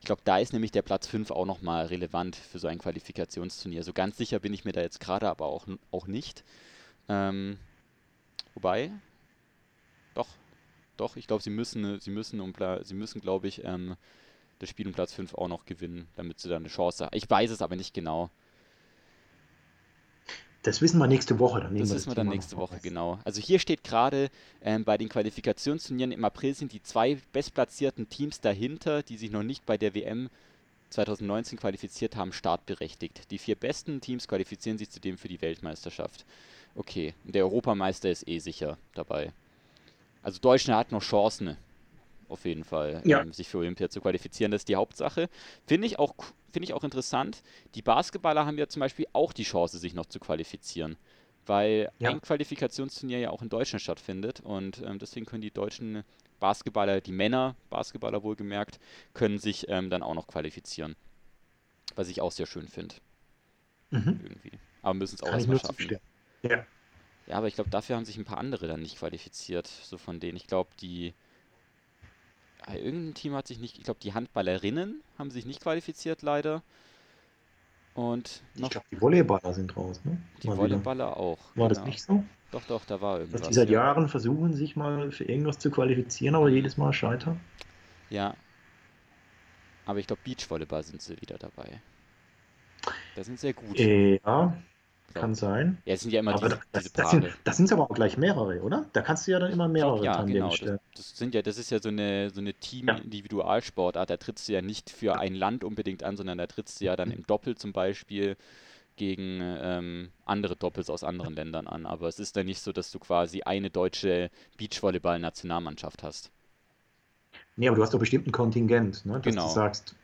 Ich glaube, da ist nämlich der Platz 5 auch nochmal relevant für so ein Qualifikationsturnier. So ganz sicher bin ich mir da jetzt gerade aber auch, auch nicht. Ähm, wobei, doch, doch, ich glaube, sie müssen, sie müssen, um, sie müssen, glaube ich, ähm, das Spiel um Platz 5 auch noch gewinnen, damit sie dann eine Chance haben. Ich weiß es aber nicht genau. Das wissen wir nächste Woche. Dann das wissen wir dann nächste Woche, genau. Also hier steht gerade, ähm, bei den Qualifikationsturnieren im April sind die zwei bestplatzierten Teams dahinter, die sich noch nicht bei der WM 2019 qualifiziert haben, startberechtigt. Die vier besten Teams qualifizieren sich zudem für die Weltmeisterschaft. Okay, der Europameister ist eh sicher dabei. Also Deutschland hat noch Chancen, auf jeden Fall, ja. ähm, sich für Olympia zu qualifizieren. Das ist die Hauptsache. Finde ich auch finde ich auch interessant. Die Basketballer haben ja zum Beispiel auch die Chance, sich noch zu qualifizieren, weil ja. ein Qualifikationsturnier ja auch in Deutschland stattfindet und ähm, deswegen können die deutschen Basketballer, die Männer, Basketballer wohlgemerkt, können sich ähm, dann auch noch qualifizieren. Was ich auch sehr schön finde. Mhm. Irgendwie. Aber müssen es auch erstmal schaffen. Ja. ja, aber ich glaube, dafür haben sich ein paar andere dann nicht qualifiziert, so von denen. Ich glaube, die irgendein Team hat sich nicht, ich glaube, die Handballerinnen haben sich nicht qualifiziert, leider. Und noch ich glaube, die Volleyballer sind raus, ne? Die mal Volleyballer wieder. auch. War genau. das nicht so? Doch, doch, da war irgendwas. Dass die seit Jahren versuchen, sich mal für irgendwas zu qualifizieren, aber jedes Mal scheitern. Ja. Aber ich glaube, Beachvolleyball sind sie wieder dabei. Da sind sehr gut. Ja, kann sein. Ja, es sind ja immer aber diese, das, diese das, sind, das sind aber auch gleich mehrere, oder? Da kannst du ja dann immer mehrere ja, genau. Das, das, sind ja, das ist ja so eine, so eine Team-Individualsportart. Da trittst du ja nicht für ein Land unbedingt an, sondern da trittst du ja dann im Doppel zum Beispiel gegen ähm, andere Doppels aus anderen Ländern an. Aber es ist dann nicht so, dass du quasi eine deutsche Beachvolleyball-Nationalmannschaft hast. Nee, aber du hast doch bestimmt ein Kontingent, ne? dass genau. du sagst,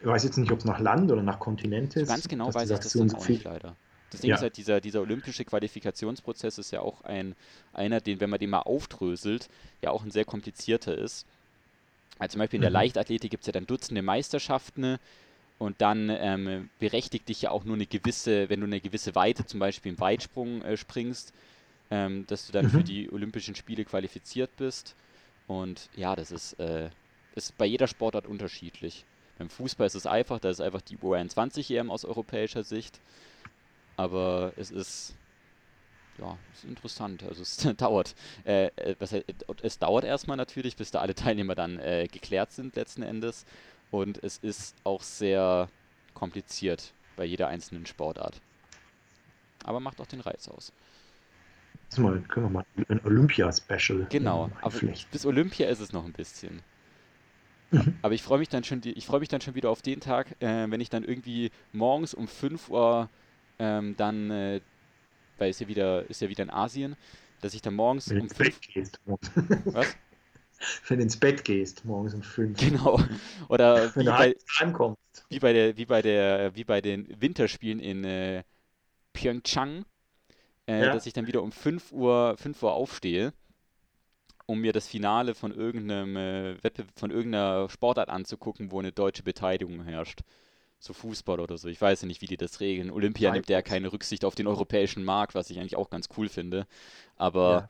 ich weiß jetzt nicht, ob es nach Land oder nach Kontinent ist. So ganz genau weiß ich das dann auch nicht leider. Das Ding ja. ist halt, dieser, dieser olympische Qualifikationsprozess ist ja auch ein, einer, den, wenn man den mal aufdröselt, ja auch ein sehr komplizierter ist. Also zum Beispiel in der mhm. Leichtathletik gibt es ja dann Dutzende Meisterschaften und dann ähm, berechtigt dich ja auch nur eine gewisse, wenn du eine gewisse Weite zum Beispiel im Weitsprung äh, springst, ähm, dass du dann mhm. für die Olympischen Spiele qualifiziert bist. Und ja, das ist, äh, ist bei jeder Sportart unterschiedlich. Beim Fußball ist es einfach, da ist einfach die U21 EM aus europäischer Sicht. Aber es ist, ja, ist interessant. Also es <laughs> dauert. Äh, äh was, es dauert erstmal natürlich, bis da alle Teilnehmer dann äh, geklärt sind letzten Endes. Und es ist auch sehr kompliziert bei jeder einzelnen Sportart. Aber macht auch den Reiz aus. Mal, können wir mal ein Olympia-Special. Genau, aber bis Olympia ist es noch ein bisschen. Mhm. Aber ich freue mich dann schon, ich freue mich dann schon wieder auf den Tag, äh, wenn ich dann irgendwie morgens um 5 Uhr ähm, dann, äh, weil es ja wieder, ist ja wieder in Asien, dass ich dann morgens wenn um 5 gehst. Was? <laughs> wenn du ins Bett gehst, morgens um fünf. Genau. Oder <laughs> wenn wie du bei, heimkommst. wie bei der, wie bei der, wie bei den Winterspielen in äh, Pyeongchang, äh, Ja. dass ich dann wieder um 5 Uhr, 5 Uhr aufstehe, um mir das Finale von irgendeinem äh, Wettbewerb, von irgendeiner Sportart anzugucken, wo eine deutsche Beteiligung herrscht. So Fußball oder so. Ich weiß ja nicht, wie die das regeln. Olympia nimmt ja keine Rücksicht auf den europäischen Markt, was ich eigentlich auch ganz cool finde. Aber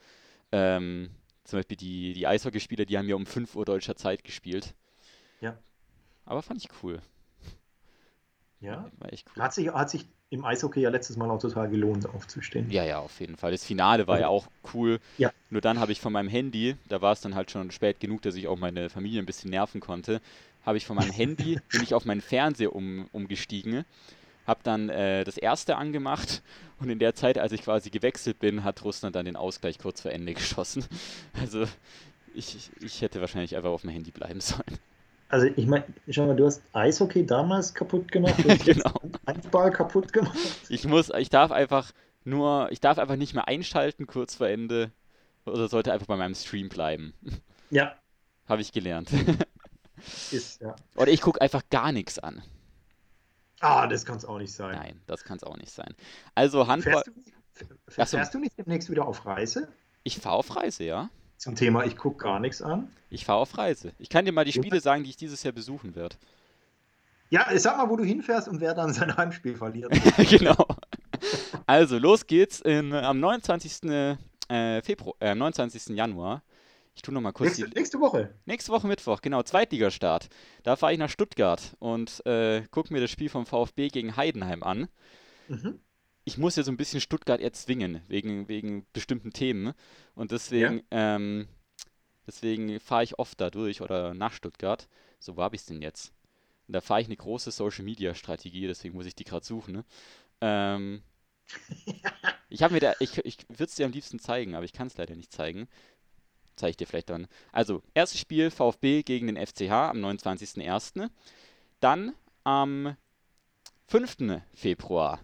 ähm, zum Beispiel die, die Eishockeyspieler, die haben ja um 5 Uhr deutscher Zeit gespielt. Ja. Aber fand ich cool. Ja. War echt cool. Hat sich, hat sich im Eishockey ja letztes Mal auch total gelohnt, aufzustehen. Ja, ja, auf jeden Fall. Das Finale war ja auch cool. Ja. Nur dann habe ich von meinem Handy, da war es dann halt schon spät genug, dass ich auch meine Familie ein bisschen nerven konnte, habe ich von meinem Handy, <laughs> bin ich auf meinen Fernseher um, umgestiegen, habe dann äh, das erste angemacht und in der Zeit, als ich quasi gewechselt bin, hat Russland dann den Ausgleich kurz vor Ende <laughs> geschossen. Also ich, ich hätte wahrscheinlich einfach auf dem Handy bleiben sollen. Also ich meine, schau mal, du hast Eishockey damals kaputt gemacht, du <laughs> hast Genau. Handball kaputt gemacht. Ich muss, ich darf einfach nur, ich darf einfach nicht mehr einschalten kurz vor Ende oder sollte einfach bei meinem Stream bleiben. Ja, Habe ich gelernt. Ist, ja. Oder ich gucke einfach gar nichts an. Ah, das kann es auch nicht sein. Nein, das kann es auch nicht sein. Also Handball, Fährst du, fährst du nicht demnächst wieder auf Reise? ich fahre auf Reise, ja. Zum Thema, ich gucke gar nichts an. Ich fahre auf Reise. Ich kann dir mal die. Spiele sagen, die ich dieses Jahr besuchen werde. Ja, sag mal, wo du hinfährst und wer dann sein Heimspiel verliert. <laughs> genau. Also, los geht's in, am 29. Äh, Februar, äh, am 29. Januar. Ich tue noch mal kurz nächste, die nächste Woche. Nächste Woche Mittwoch, genau, Zweitligastart. Da fahre ich nach Stuttgart und äh, gucke mir das Spiel vom VfB gegen Heidenheim an. Mhm. Ich muss ja so ein bisschen Stuttgart erzwingen, wegen, wegen bestimmten Themen. Und deswegen, ähm, deswegen fahre ich oft da durch oder nach Stuttgart. So, wo habe ich es denn jetzt? Und da fahre ich eine große Social-Media-Strategie, deswegen muss ich die gerade suchen. Ne? Ähm, <laughs> ich habe mir da, ich, ich würde es dir am liebsten zeigen, aber ich kann es leider nicht zeigen. Zeige ich dir vielleicht dann. Also, erstes Spiel VfB gegen den FCH am 29.01. Dann am 5. Februar.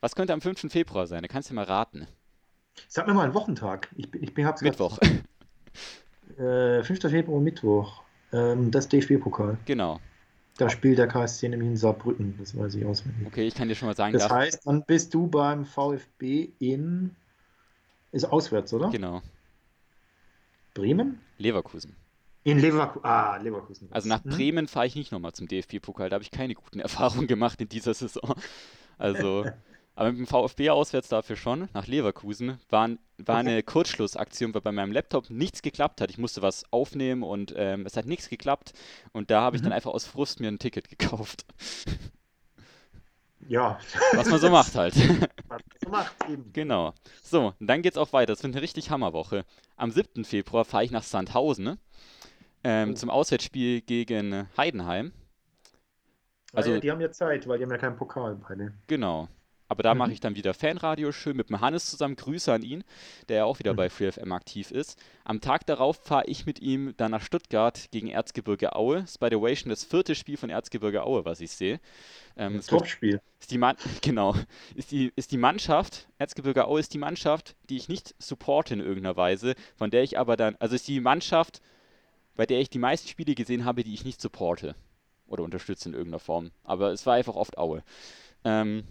Was könnte am 5. Februar sein? Da kannst du mal raten. Sag mir mal einen Wochentag. Ich, bin- ich bin, hab's grad- Mittwoch. Äh, 5. Februar, Mittwoch. Ähm, das DFB-Pokal. Genau. Da spielt der KSC nämlich in Saarbrücken. Das weiß ich auswendig. Okay, ich kann dir schon mal sagen, Das heißt, dann bist du beim VfB in. Ist auswärts, oder? Genau. Bremen? Leverkusen. In Leverkusen. Ah, Leverkusen. Also nach Hm? Bremen fahre ich nicht nochmal zum DFB-Pokal. Da habe ich keine guten <laughs> Erfahrungen gemacht in dieser Saison. Also, <laughs> aber mit dem VfB auswärts dafür schon. Nach Leverkusen war, war eine Kurzschlussaktion, weil bei meinem Laptop nichts geklappt hat. Ich musste was aufnehmen und ähm, es hat nichts geklappt. Und da habe ich dann Mhm. einfach aus Frust mir ein Ticket gekauft. Ja. Was man so macht halt. <laughs> Was man macht eben. Genau. So, und dann geht's auch weiter. Das wird eine richtig Hammerwoche. Am 7. Februar fahre ich nach Sandhausen ne? ähm, Oh. zum Auswärtsspiel gegen Heidenheim. Also, Also- die haben ja Zeit, weil die haben ja keinen Pokal beide. Genau. Aber da mache Mhm. ich dann wieder Fanradio schön mit dem Hannes zusammen. Grüße an ihn, der ja auch wieder Mhm. bei FreeFM aktiv ist. Am Tag darauf fahre ich mit ihm dann nach Stuttgart gegen Erzgebirge Aue. Das ist by the way schon das vierte Spiel von Erzgebirge Aue, was ich sehe. Ähm, wird Topspiel. ist die Man <laughs> genau, ist die, ist die Mannschaft, Erzgebirge Aue ist die Mannschaft, die ich nicht supporte in irgendeiner Weise, von der ich aber dann, also ist die Mannschaft, bei der ich die meisten Spiele gesehen habe, die ich nicht supporte oder unterstütze in irgendeiner Form. Aber es war einfach oft Aue. Ähm,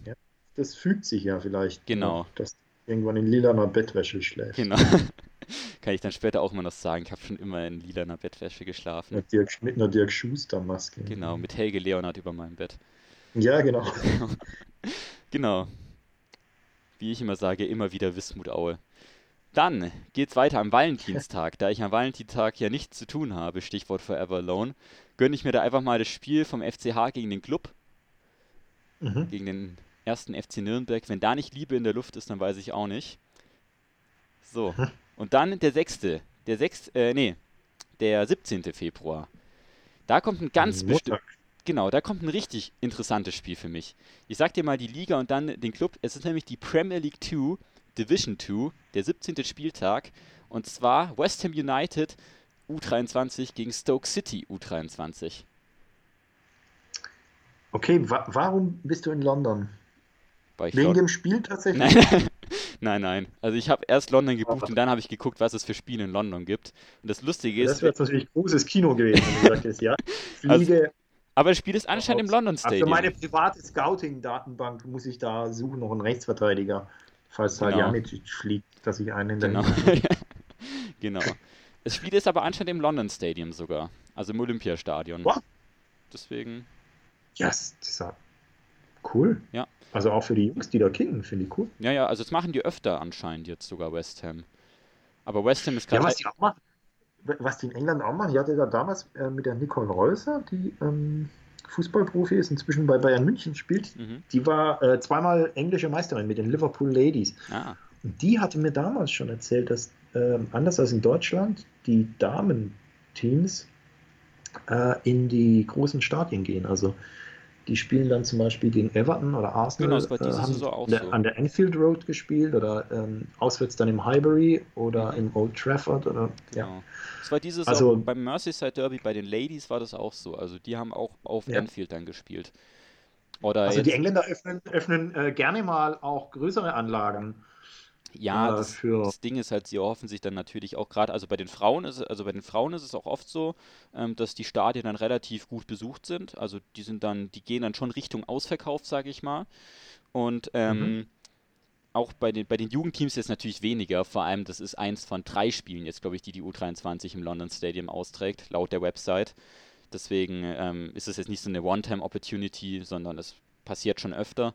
Das fügt sich ja vielleicht. Genau. noch, Dass irgendwann in lilaner Bettwäsche schläfst. genau. <laughs> Kann ich dann später auch immer noch sagen, ich habe schon immer in lilaner Bettwäsche geschlafen. Mit, Dirk, mit einer Dirk Schuster-Maske. Genau, mit Helge Leonard über meinem Bett. Ja, genau. <laughs> Genau. Wie ich immer sage, immer wieder Wismut Aue. Dann geht's weiter am Valentinstag. Da ich am Valentinstag ja nichts zu tun habe, Stichwort Forever Alone, gönne ich mir da einfach mal das Spiel vom FCH gegen den Club, Mhm. gegen den ersten FC Nürnberg. Wenn da nicht Liebe in der Luft ist, dann weiß ich auch nicht. So. <laughs> Und dann der 6. Der 6. Äh, nee. Der 17. Februar. Da kommt ein ganz bestimmt. Montag. Genau, da kommt ein richtig interessantes Spiel für mich. Ich sag dir mal die Liga und dann den Club. Es ist nämlich die Premier League 2, Division 2, der 17. Spieltag. Und zwar West Ham United U23 gegen Stoke City U23. Okay, wa warum bist du in London? Weil ich Wegen dort- dem Spiel tatsächlich? Nein, <laughs> nein, nein. Also ich habe erst London gebucht und dann habe ich geguckt, was es für Spiele in London gibt. Und das Lustige ist. Das wäre natürlich großes Kino gewesen, wenn du <laughs> sagtest, ja. Also, Fliege. Also, aber das Spiel ist anscheinend im London Stadium. Für meine private Scouting-Datenbank muss ich da suchen, noch einen Rechtsverteidiger, falls genau. Salihamidzic fliegt, dass ich einen in der Genau. <laughs> genau. Das Spiel ist aber anscheinend im London Stadium sogar. Also im Olympiastadion. What? Deswegen. Ja, yes, das ist cool. Ja. Also auch für die Jungs, die da kicken, finde ich cool. Ja, ja, also das machen die öfter anscheinend jetzt sogar West Ham. Aber West Ham ist gerade. Ja, was die auch machen, was die in England auch machen, ich hatte da damals äh, mit der Nicole Reuser, die ähm, Fußballprofi ist, inzwischen bei Bayern München spielt, mhm. die war äh, zweimal englische Meisterin mit den Liverpool Ladies. Ah. Und die hatte mir damals schon erzählt, dass äh, anders als in Deutschland die Damenteams äh, in die großen Stadien gehen. Also die spielen dann zum Beispiel gegen Everton oder Arsenal. Genau, das war äh, Saison auch so. an der Enfield Road gespielt oder ähm, auswärts dann im Highbury oder mhm. im Old Trafford. Oder, genau. ja. Das war diese Saison also, beim Merseyside Derby bei den Ladies war das auch so. Also die haben auch auf ja. Enfield dann gespielt. Oder also die Engländer öffnen, öffnen äh, gerne mal auch größere Anlagen ja, äh, das, das, Ding ist halt, sie erhoffen sich dann natürlich auch gerade, also bei den Frauen ist also bei den Frauen ist es auch oft so, ähm, dass die Stadien dann relativ gut besucht sind. Also die sind dann, die gehen dann schon Richtung Ausverkauf, sage ich mal. Und ähm, mhm. auch bei den, bei den Jugendteams ist es natürlich weniger. Vor allem, das ist eins von drei Spielen jetzt, glaube ich, die die U23 im London Stadium austrägt, laut der Website. Deswegen ähm, ist es jetzt nicht so eine One-Time-Opportunity, sondern es passiert schon öfter.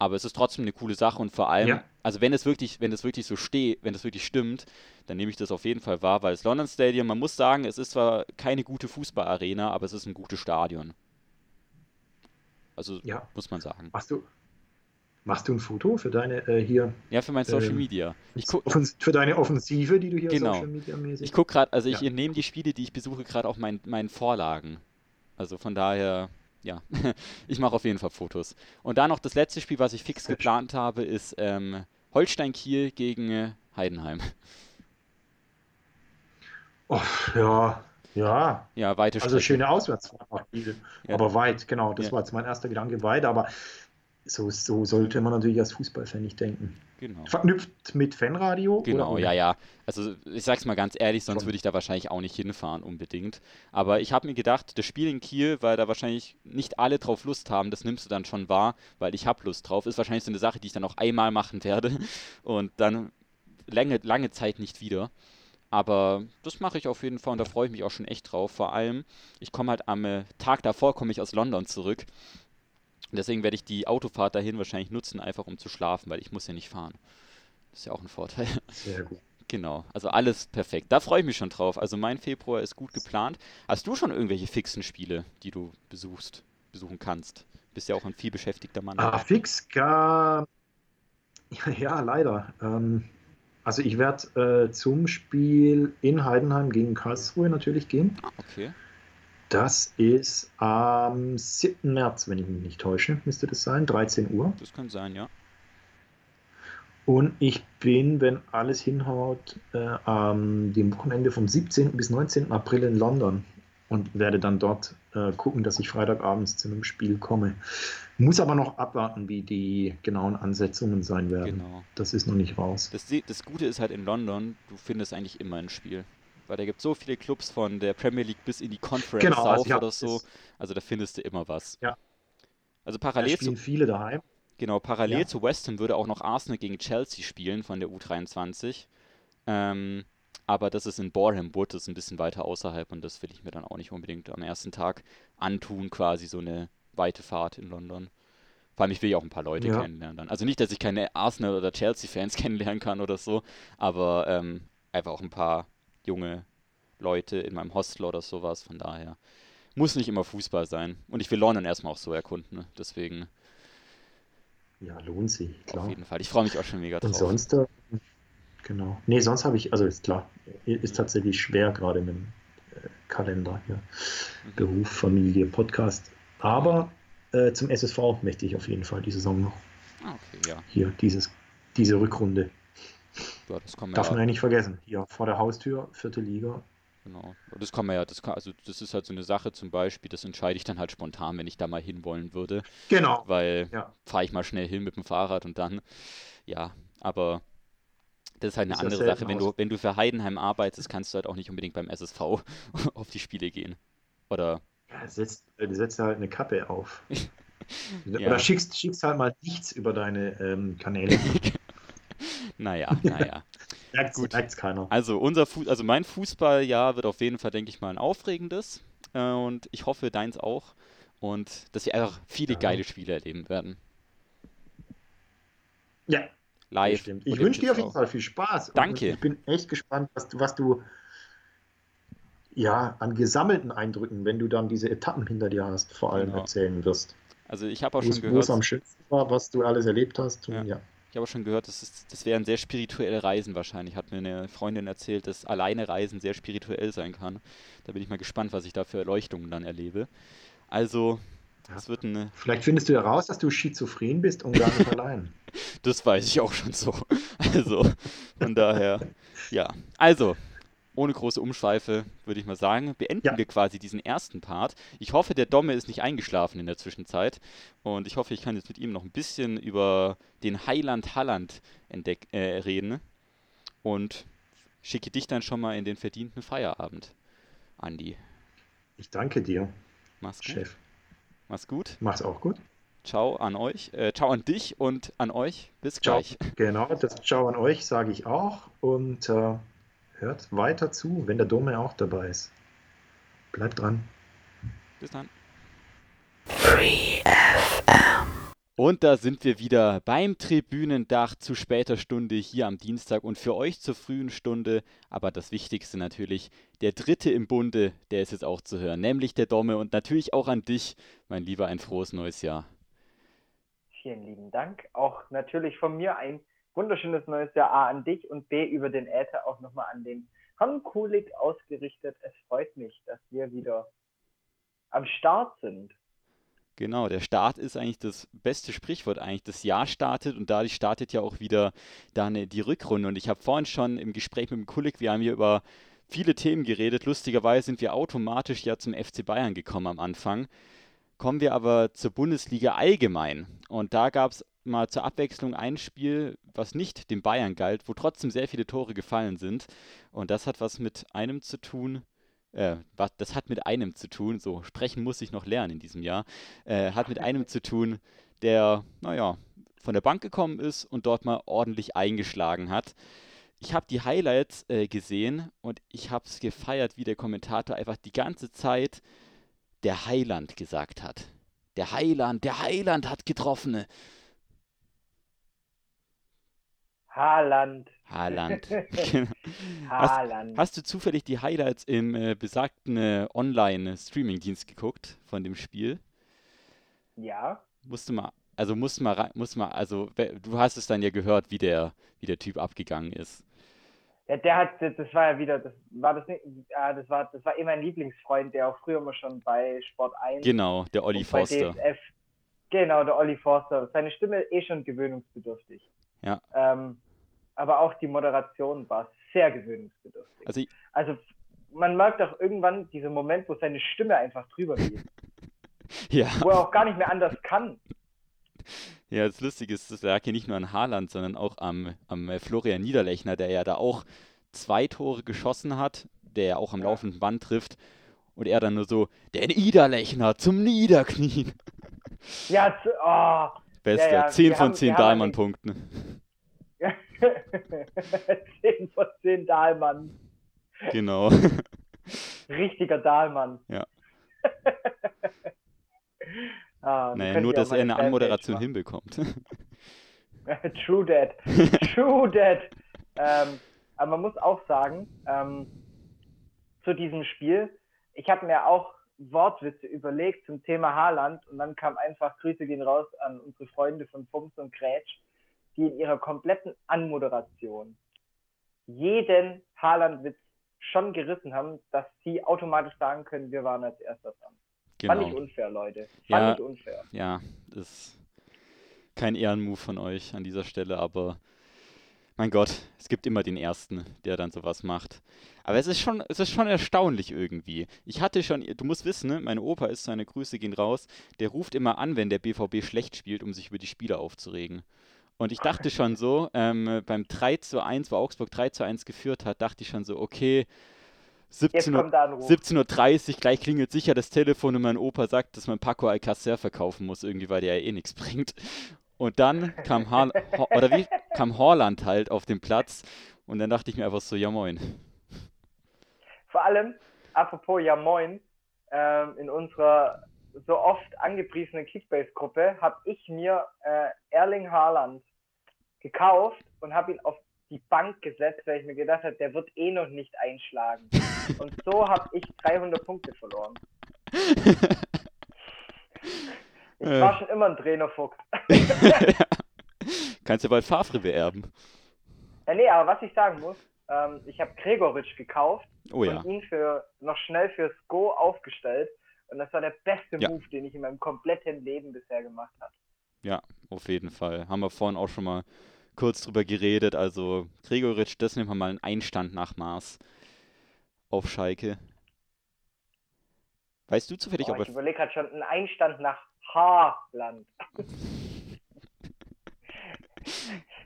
Aber es ist trotzdem eine coole Sache und vor allem, ja. also wenn es wirklich, wenn es wirklich so steht, wenn es wirklich stimmt, dann nehme ich das auf jeden Fall wahr, weil das London Stadium, man muss sagen, es ist zwar keine gute Fußballarena, aber es ist ein gutes Stadion. Also ja. muss man sagen. Machst du, machst du ein Foto für deine äh, hier? Ja, für mein Social äh, Media. Ich guck, für deine Offensive, die du hier genau. Social Media mäßig. Ich gucke gerade, also ich ja. nehme die Spiele, die ich besuche, gerade auch mein, meinen Vorlagen. Also von daher ja, <laughs> ich mache auf jeden Fall Fotos. Und da noch das letzte Spiel, was ich fix geplant habe, ist ähm, Holstein Kiel gegen äh, Heidenheim. Oh, ja, ja. Ja, weite Strecke. Also schöne Auswärtsfahrt ja. Aber weit, genau. Das ja. war jetzt mein erster Gedanke, weit. Aber so, so sollte man natürlich als Fußballfan nicht denken. Genau. Verknüpft mit Fanradio? Genau, ja, ja. Also ich sag's mal ganz ehrlich, sonst würde ich da wahrscheinlich auch nicht hinfahren unbedingt. Aber ich habe mir gedacht, das Spiel in Kiel, weil da wahrscheinlich nicht alle drauf Lust haben, das nimmst du dann schon wahr, weil ich habe Lust drauf. Ist wahrscheinlich so eine Sache, die ich dann auch einmal machen werde <laughs> und dann lange, lange Zeit nicht wieder. Aber das mache ich auf jeden Fall und da freue ich mich auch schon echt drauf. Vor allem, ich komme halt am äh, Tag davor, komme ich aus London zurück Deswegen werde ich die Autofahrt dahin wahrscheinlich nutzen, einfach um zu schlafen, weil ich muss ja nicht fahren. Das ist ja auch ein Vorteil. Sehr gut. <laughs> Genau, also alles perfekt. Da freue ich mich schon drauf. Also mein Februar ist gut geplant. Hast du schon irgendwelche fixen Spiele, die du besuchst, besuchen kannst? Bist ja auch ein viel beschäftigter Mann. Ah, fix, gar. <laughs> Ja, leider. Ähm, also ich werde äh, zum Spiel in Heidenheim gegen Karlsruhe natürlich gehen. Ah, okay. Das ist am 7. März, wenn ich mich nicht täusche, müsste das sein, 13 Uhr. Das kann sein, ja. Und ich bin, wenn alles hinhaut, äh, am dem Wochenende vom 17. bis 19. April in London und werde dann dort äh, gucken, dass ich Freitagabends zu einem Spiel komme. Muss aber noch abwarten, wie die genauen Ansetzungen sein werden. Genau. Das ist noch nicht raus. Das, das Gute ist halt in London, du findest eigentlich immer ein Spiel weil da gibt es so viele Clubs von der Premier League bis in die Conference genau, South also oder so. Also da findest du immer was. Ja. Also parallel zu viele daheim. Genau, parallel ja. zu West Ham würde auch noch Arsenal gegen Chelsea spielen von der U23. Ähm, aber das ist in Boreham Wood, das ist ein bisschen weiter außerhalb und das will ich mir dann auch nicht unbedingt am ersten Tag antun, quasi so eine weite Fahrt in London. Vor allem, ich will ja auch ein paar Leute ja. kennenlernen dann. Also nicht, dass ich keine Arsenal- oder Chelsea-Fans <laughs> kennenlernen kann oder so, aber ähm, einfach auch ein paar junge Leute in meinem Hostel oder sowas. Von daher muss nicht immer Fußball sein. Und ich will London erstmal auch so erkunden. Ne? Deswegen. Ja, lohnt sich, klar. Auf jeden Fall. Ich freue mich auch schon mega drauf. Und sonst, äh, genau. Nee, sonst habe ich, also ist klar, ist tatsächlich schwer gerade mit dem äh, Kalender hier. Mhm. Beruf, Familie, Podcast. Aber äh, zum SSV möchte ich auf jeden Fall die Saison noch. Ah, okay, ja. Hier, dieses, diese Rückrunde. Ja, das kann man Darf ja. man ja nicht vergessen. Hier vor der Haustür, vierte Liga. Genau. Das kann man ja, das kann, also das ist halt so eine Sache zum Beispiel, das entscheide ich dann halt spontan, wenn ich da mal hinwollen würde. Genau. Weil ja. fahre ich mal schnell hin mit dem Fahrrad und dann, ja, aber Das ist halt eine ist andere Sache. Wenn du, wenn du für Heidenheim arbeitest, kannst du halt auch nicht unbedingt beim SSV <laughs> auf die Spiele gehen. Oder? Ja, setzt, du setzt halt eine Kappe auf. <laughs> ja. Oder schickst, schickst halt mal nichts über deine ähm, Kanäle. <laughs> naja, <laughs> naja. merkt's, Gut. merkt's keiner. Also, unser Fu also mein Fußballjahr wird auf jeden Fall, denke ich mal, ein aufregendes. Äh, und ich hoffe, deins auch. Und dass wir einfach viele ja. geile Spiele erleben werden. Ja, live. Ich wünsche dir auf jeden Fall viel Spaß. Danke. Ich bin echt gespannt, was du, was du ja, an gesammelten Eindrücken, wenn du dann diese Etappen hinter dir hast, vor allem genau. erzählen wirst. Also ich habe auch schon gehört, wo es am schönsten war, was du alles erlebt hast. Und, ja. ja. Ich habe auch schon gehört, das, ist, das wären sehr spirituelle Reisen wahrscheinlich. Hat mir eine Freundin erzählt, dass alleine Reisen sehr spirituell sein kann. Da bin ich mal gespannt, was ich da für Erleuchtungen dann erlebe. Also, das wird eine. Vielleicht findest du ja raus, dass du schizophren bist und gar nicht <laughs> allein. Das weiß ich auch schon so. Also, von daher, ja. Also, ohne große Umschweife würde ich mal sagen, beenden ja. wir quasi diesen ersten Part. Ich hoffe, der Domme ist nicht eingeschlafen in der Zwischenzeit. Und ich hoffe, ich kann jetzt mit ihm noch ein bisschen über den Heiland Halland entdeck äh, reden. Und schicke dich dann schon mal in den verdienten Feierabend, Andi. Ich danke dir. Mach's gut. Chef. Mach's gut. Mach's auch gut. Ciao an euch, äh, ciao an dich und an euch. Bis ciao. gleich. Genau, das Ciao an euch sage ich auch und äh, hört weiter zu, wenn der Dome auch dabei ist. Bleibt dran. Bis dann. Free FM. Und da sind wir wieder beim Tribünendach zu später Stunde hier am Dienstag und für euch zur frühen Stunde, aber das Wichtigste natürlich, der Dritte im Bunde, der ist jetzt auch zu hören, nämlich der Domme und natürlich auch an dich, mein Lieber, ein frohes neues Jahr. Vielen lieben Dank. Auch natürlich von mir ein wunderschönes neues Jahr A an dich und B über den Äther auch nochmal an den Herrn Kulik ausgerichtet. Es freut mich, dass wir wieder am Start sind. Genau, der Start ist eigentlich das beste Sprichwort eigentlich. Das Jahr startet und dadurch startet ja auch wieder dann die Rückrunde. Und ich habe vorhin schon im Gespräch mit dem Kulik, wir haben hier über viele Themen geredet. Lustigerweise sind wir automatisch ja zum FC Bayern gekommen am Anfang. Kommen wir aber zur Bundesliga allgemein. Und da gab es mal zur Abwechslung ein Spiel, was nicht dem Bayern galt, wo trotzdem sehr viele Tore gefallen sind. Und das hat was mit einem zu tun, äh, das hat mit einem zu tun, so sprechen muss ich noch lernen in diesem Jahr, äh, hat mit einem zu tun, der, naja, von der Bank gekommen ist und dort mal ordentlich eingeschlagen hat. Ich habe die Highlights äh, gesehen und ich habe es gefeiert, wie der Kommentator einfach die ganze Zeit der Heiland gesagt hat. Der Heiland, der Heiland hat getroffen. Haaland. Haaland. <laughs> Haaland. Hast, hast, du zufällig die Highlights im äh, besagten äh, Online-Streaming-Dienst geguckt von dem Spiel? Ja. Musst du mal, also musst mal, musst mal, also du hast es dann ja gehört, wie der, wie der Typ abgegangen ist. Ja, der hat, das war ja wieder, das war das nicht, ja, das war, das war eh mein Lieblingsfreund, der auch früher immer schon bei Sport 1. Genau, der Olli Forster. DSF, genau, der Olli Forster. Seine Stimme ist eh schon gewöhnungsbedürftig. Ja. Ähm, aber auch die Moderation war sehr gewöhnungsbedürftig. Also, also man merkt auch irgendwann diesen Moment, wo seine Stimme einfach drüber geht. <laughs> ja. Wo er auch gar nicht mehr anders kann. Ja, das Lustige ist, das lag hier nicht nur an Haaland, sondern auch am, am äh, Florian Niederlechner, der ja da auch zwei Tore geschossen hat, der ja auch am ja. laufenden Band trifft. Und er dann nur so, der Niederlechner zum Niederknien. Ja, zu, oh, Beste. Ja, ja. 10 von 10 Dahlmann-Punkten. <laughs> 10 von 10 Dahlmann. Genau. <laughs> Richtiger Dahlmann. Ja. <laughs> ah, naja, nur, dass er eine Anmoderation hinbekommt. True that. True that. Ähm, aber man muss auch sagen, ähm, zu diesem Spiel, ich habe mir auch Wortwitze überlegt zum Thema Haaland und dann kam einfach Grüße gehen raus an unsere Freunde von Fums und Grätsch, die in ihrer kompletten Anmoderation jeden Haaland-Witz schon gerissen haben, dass sie automatisch sagen können, wir waren als erster dran. Genau. Fand ich unfair, Leute. Fand ja, ich unfair. Ja, das ist kein Ehrenmove von euch an dieser Stelle, aber mein Gott, es gibt immer den Ersten, der dann sowas macht. Aber es ist schon, es ist schon erstaunlich irgendwie. Ich hatte schon, du musst wissen, ne, meine Opa ist, seine Grüße gehen raus, der ruft immer an, wenn der BVB schlecht spielt, um sich über die Spieler aufzuregen. Und ich dachte schon so, ähm, beim 3 zu 1, wo Augsburg 3 zu 1 geführt hat, dachte ich schon so, okay, 17.30 Uhr, 17 Uhr, gleich klingelt sicher das Telefon und mein Opa sagt, dass man Paco Alcacer verkaufen muss, irgendwie, weil der ja eh nichts <laughs> bringt. Und dann kam, ha oder wie, kam Horland halt auf den Platz und dann dachte ich mir einfach so, ja moin. Vor allem, apropos ja moin, ähm, in unserer so oft angepriesenen Kickbase-Gruppe habe ich mir äh, Erling Haaland gekauft und habe ihn auf die Bank gesetzt, weil ich mir gedacht habe, der wird eh noch nicht einschlagen. <laughs> Und so habe ich 300 Punkte verloren. <laughs> Ich äh. war schon immer ein Trainerfuchs. ja. <laughs> <laughs> Kannst du bald Favre beerben. Ja, nee, aber was ich sagen muss, ähm, ich habe Gregoritsch gekauft oh, ja. und ihn für, noch schnell fürs Go aufgestellt. Und das war der beste ja. Move, den ich in meinem kompletten Leben bisher gemacht habe. Ja, auf jeden Fall. Haben wir vorhin auch schon mal kurz drüber geredet. Also Gregoritsch, das nehmen wir mal einen Einstand nach Maß auf Schalke. Weißt du zufällig, oh, ob er... Ich überlege gerade schon einen Einstand nach Haarland.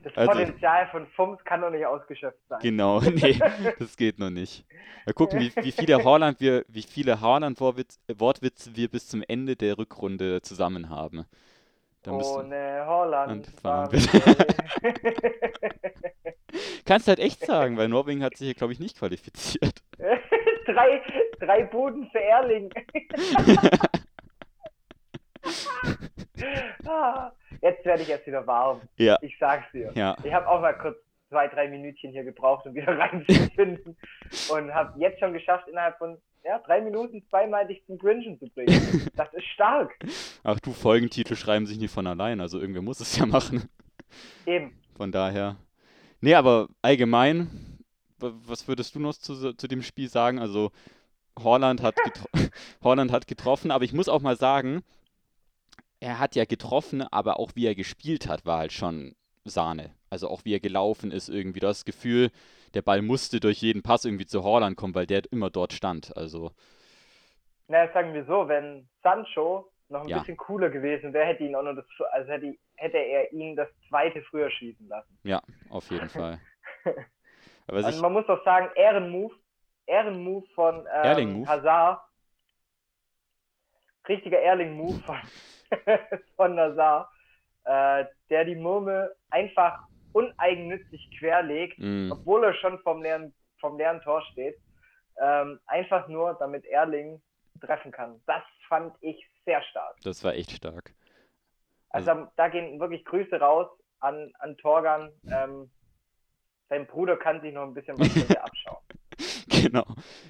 Das also, Potenzial von FUMS kann noch nicht ausgeschöpft sein. Genau, <laughs> nee, das geht noch nicht. Mal gucken, wie, wie viele Haaland wir, wie viele Haaland-Wortwitze wir bis zum Ende der Rückrunde zusammen haben. Ohne Holland fahren wir. <laughs> <laughs> Kannst halt echt sagen, weil Norwegen hat sich hier, glaube ich, nicht qualifiziert. drei, drei Buden für Erling. <laughs> Jetzt werde ich erst wieder warm. Ja. Ich sag's dir. Ja. Ich habe auch mal kurz zwei, drei Minütchen hier gebraucht, um wieder <laughs> reinzufinden. und habe jetzt schon geschafft, innerhalb von ja, drei Minuten zweimal dich zum Grinchen zu bringen. <laughs> Das ist stark. Ach du, Folgentitel schreiben sich nicht von allein, also irgendwer muss es ja machen. Eben. Von daher. Nee, aber allgemein, was würdest du noch zu, zu dem Spiel sagen? Also, Holland hat, Holland hat getroffen, aber ich muss auch mal sagen, er hat ja getroffen, aber auch wie er gespielt hat, war halt schon Sahne. Also auch wie er gelaufen ist irgendwie. Das Gefühl, der Ball musste durch jeden Pass irgendwie zu Horland kommen, weil der immer dort stand. Also. Na, sagen wir so, wenn Sancho noch ein ja. bisschen cooler gewesen wäre, hätte ihn auch noch das, also hätte, hätte er ihn das zweite früher schießen lassen. Ja, auf jeden <laughs> Fall. Aber also man muss doch sagen, Ehrenmove, Ehrenmove von ähm, Hazard. Richtiger Erling-Move von, <laughs> <laughs> von Nazar, äh, der die Murmel einfach uneigennützig querlegt, mm. obwohl er schon vom leeren, vom leeren Tor steht. Ähm, einfach nur, damit Erling treffen kann. Das fand ich sehr stark. Das war echt stark. Also, also da gehen wirklich Grüße raus an, an Torgan. Ähm, sein Bruder kann sich noch ein bisschen was von dir <laughs> abschauen. genau.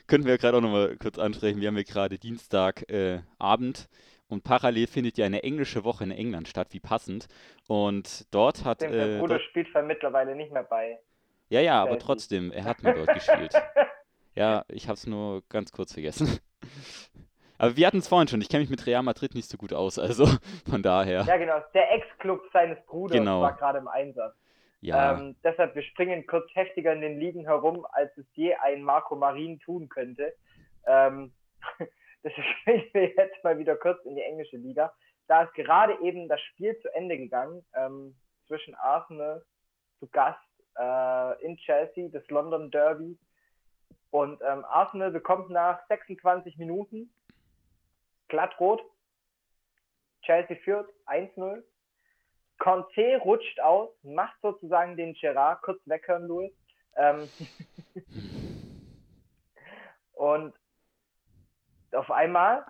Können wir gerade auch noch mal kurz ansprechen. Wir haben ja gerade Dienstagabend. Äh, und parallel findet ja eine englische Woche in England statt, wie passend. Und dort hat. Stimmt, äh, Bruder spielt mittlerweile nicht mehr bei. Ja, ja, aber trotzdem, er hat mal dort gespielt. <laughs> Ja, ich habe es nur ganz kurz vergessen. <laughs> Aber wir hatten es vorhin schon, ich kenne mich mit Real Madrid nicht so gut aus, also <laughs> von daher. Ja, genau, der Ex-Club seines Bruders genau. war gerade im Einsatz. Ja. Ähm, deshalb, wir springen kurz heftiger in den Ligen herum, als es je ein Marco Marin tun könnte. Ähm, Deswegen <laughs> springen wir jetzt mal wieder kurz in die englische Liga. Da ist gerade eben das Spiel zu Ende gegangen ähm, zwischen Arsenal zu Gast äh, in Chelsea, das London Derby. Und ähm, Arsenal bekommt nach 26 Minuten glattrot. Chelsea führt 1-0. Conte rutscht aus, macht sozusagen den Gerard kurz weghören, Louis. Ähm <laughs> und auf einmal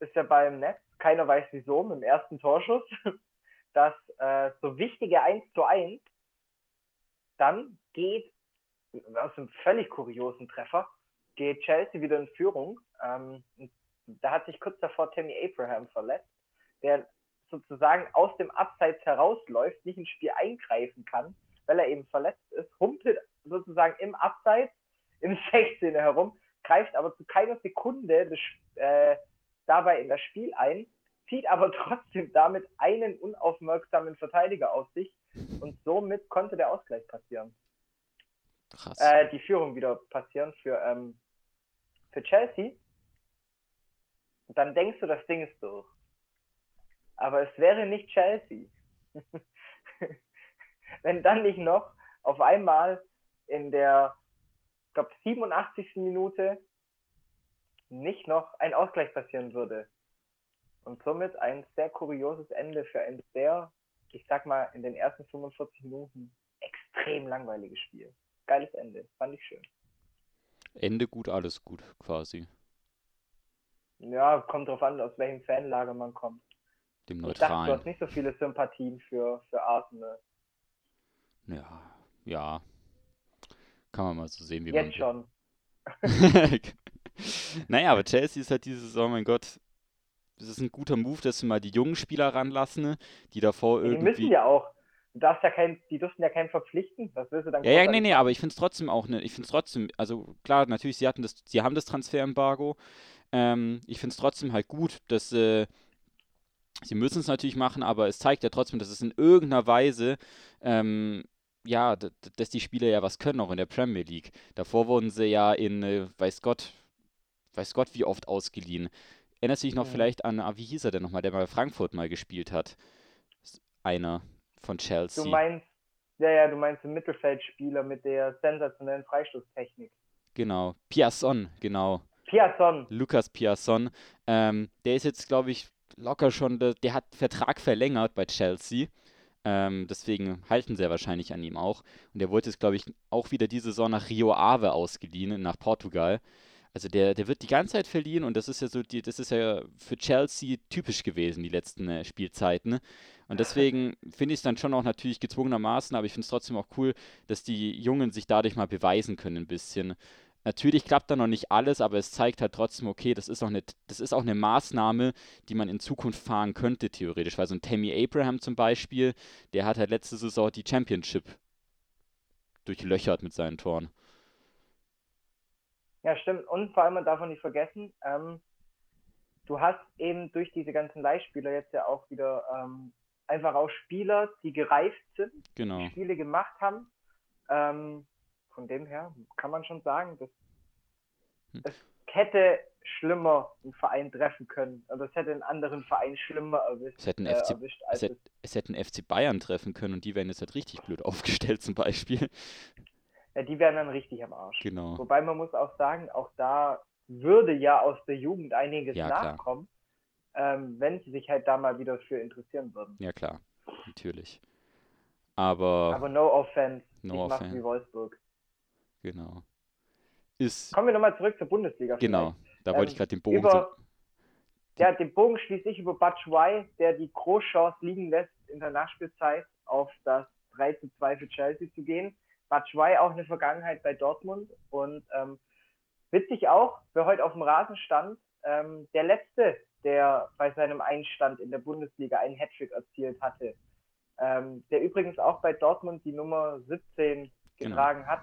ist er beim Netz, keiner weiß wieso, mit dem ersten Torschuss, <laughs> das äh, so wichtige 1 zu 1 dann geht, aus einem völlig kuriosen Treffer, geht Chelsea wieder in Führung. Ähm, da hat sich kurz davor Tammy Abraham verletzt, der sozusagen aus dem Abseits herausläuft, nicht ins Spiel eingreifen kann, weil er eben verletzt ist, humpelt sozusagen im Abseits im 16er herum, greift aber zu keiner Sekunde des, äh, dabei in das Spiel ein, zieht aber <laughs> trotzdem damit einen unaufmerksamen Verteidiger auf sich und somit konnte der Ausgleich passieren. Krass. Äh, die Führung wieder passieren für, ähm, für Chelsea. Und dann denkst du, das Ding ist durch. Aber es wäre nicht Chelsea. <laughs> wenn dann nicht noch auf einmal in der, glaube, 87. Minute nicht noch ein Ausgleich passieren würde. Und somit ein sehr kurioses Ende für ein sehr, ich sag mal, in den ersten 45 Minuten extrem langweiliges Spiel. Geiles Ende, fand ich schön. Ende gut, alles gut, quasi. Ja, kommt drauf an, aus welchem Fanlager man kommt. Dem Ich Neutralen. dachte, du hast nicht so viele Sympathien für, für Arsenal. Ja, ja. Kann man mal so sehen, wie Jetzt man schon. <laughs> naja, aber Chelsea ist halt diese Saison, mein Gott, es ist ein guter Move, dass sie mal die jungen Spieler ranlassen, ne, die davor Die irgendwie. müssen ja auch. Du darfst ja kein, die dürfen ja keinen verpflichten. Was willst du dann Ja, ja, nee, nee, aber ich finde es trotzdem auch ne, ich finde es trotzdem, also klar, natürlich, sie hatten das, sie haben das Transferembargo. Ähm, ich finde es trotzdem halt gut, dass äh, sie müssen es natürlich machen, aber es zeigt ja trotzdem, dass es in irgendeiner Weise ähm, ja, dass die Spieler ja was können, auch in der Premier League. Davor wurden sie ja in, äh, weiß Gott, weiß Gott, wie oft ausgeliehen. Erinnerst du dich noch Mhm. vielleicht an, ah, wie hieß er denn nochmal, der bei Frankfurt mal gespielt hat? Einer von Du Chelsea. meinst, ja, ja, du meinst den Mittelfeldspieler mit der sensationellen Freistoßtechnik. Genau, Piasson, genau. Piasson. Lukas Piasson. Ähm, der ist jetzt, glaube ich, locker schon, der, der hat Vertrag verlängert bei Chelsea. Ähm, deswegen halten sie ja wahrscheinlich an ihm auch. Und der wurde jetzt, glaube ich, auch wieder diese Saison nach Rio Ave ausgeliehen, nach Portugal. Also der, der wird die ganze Zeit verliehen und das ist ja so, die, das ist ja für Chelsea typisch gewesen, die letzten äh, Spielzeiten. Und deswegen <laughs> finde ich es dann schon auch natürlich gezwungenermaßen, aber ich finde es trotzdem auch cool, dass die Jungen sich dadurch mal beweisen können ein bisschen. Natürlich klappt da noch nicht alles, aber es zeigt halt trotzdem, okay, das ist auch eine, das ist auch eine Maßnahme, die man in Zukunft fahren könnte, theoretisch. Weil so ein Tammy Abraham zum Beispiel, der hat halt letzte Saison die Championship durchlöchert mit seinen Toren. Ja, stimmt. Und vor allem, man darf auch nicht vergessen, ähm, du hast eben durch diese ganzen Leihspieler jetzt ja auch wieder ähm, einfach auch Spieler, die gereift sind, Genau. die Spiele gemacht haben. Ähm, von dem her kann man schon sagen, dass Hm. es hätte schlimmer einen Verein treffen können. Also es hätte einen anderen Verein schlimmer erwischt, Es hätten äh, FC erwischt als Es, hätt, es hätten FC Bayern treffen können und die wären jetzt halt richtig blöd <laughs> aufgestellt zum Beispiel. Ja, die wären dann richtig am Arsch. Genau. Wobei man muss auch sagen, auch da würde ja aus der Jugend einiges Ja, nachkommen, ähm, wenn sie sich halt da mal wieder für interessieren würden. Ja klar, natürlich. Aber, Aber no offense, No ich offense. wie Wolfsburg. Genau. Ist, Kommen wir nochmal zurück zur Bundesliga. genau, da wollte ich Ähm, gerade den Bogen über- Ja, den Bogen schließe ich über Batshuayi, der die Großchance liegen lässt, in der Nachspielzeit auf das 3 zu 2 für Chelsea zu gehen. Batshuayi auch eine Vergangenheit bei Dortmund und ähm, witzig auch, wer heute auf dem Rasen stand, ähm, der Letzte, der bei seinem Einstand in der Bundesliga einen Hattrick erzielt hatte. Ähm, der übrigens auch bei Dortmund die Nummer 17 Genau. getragen hat.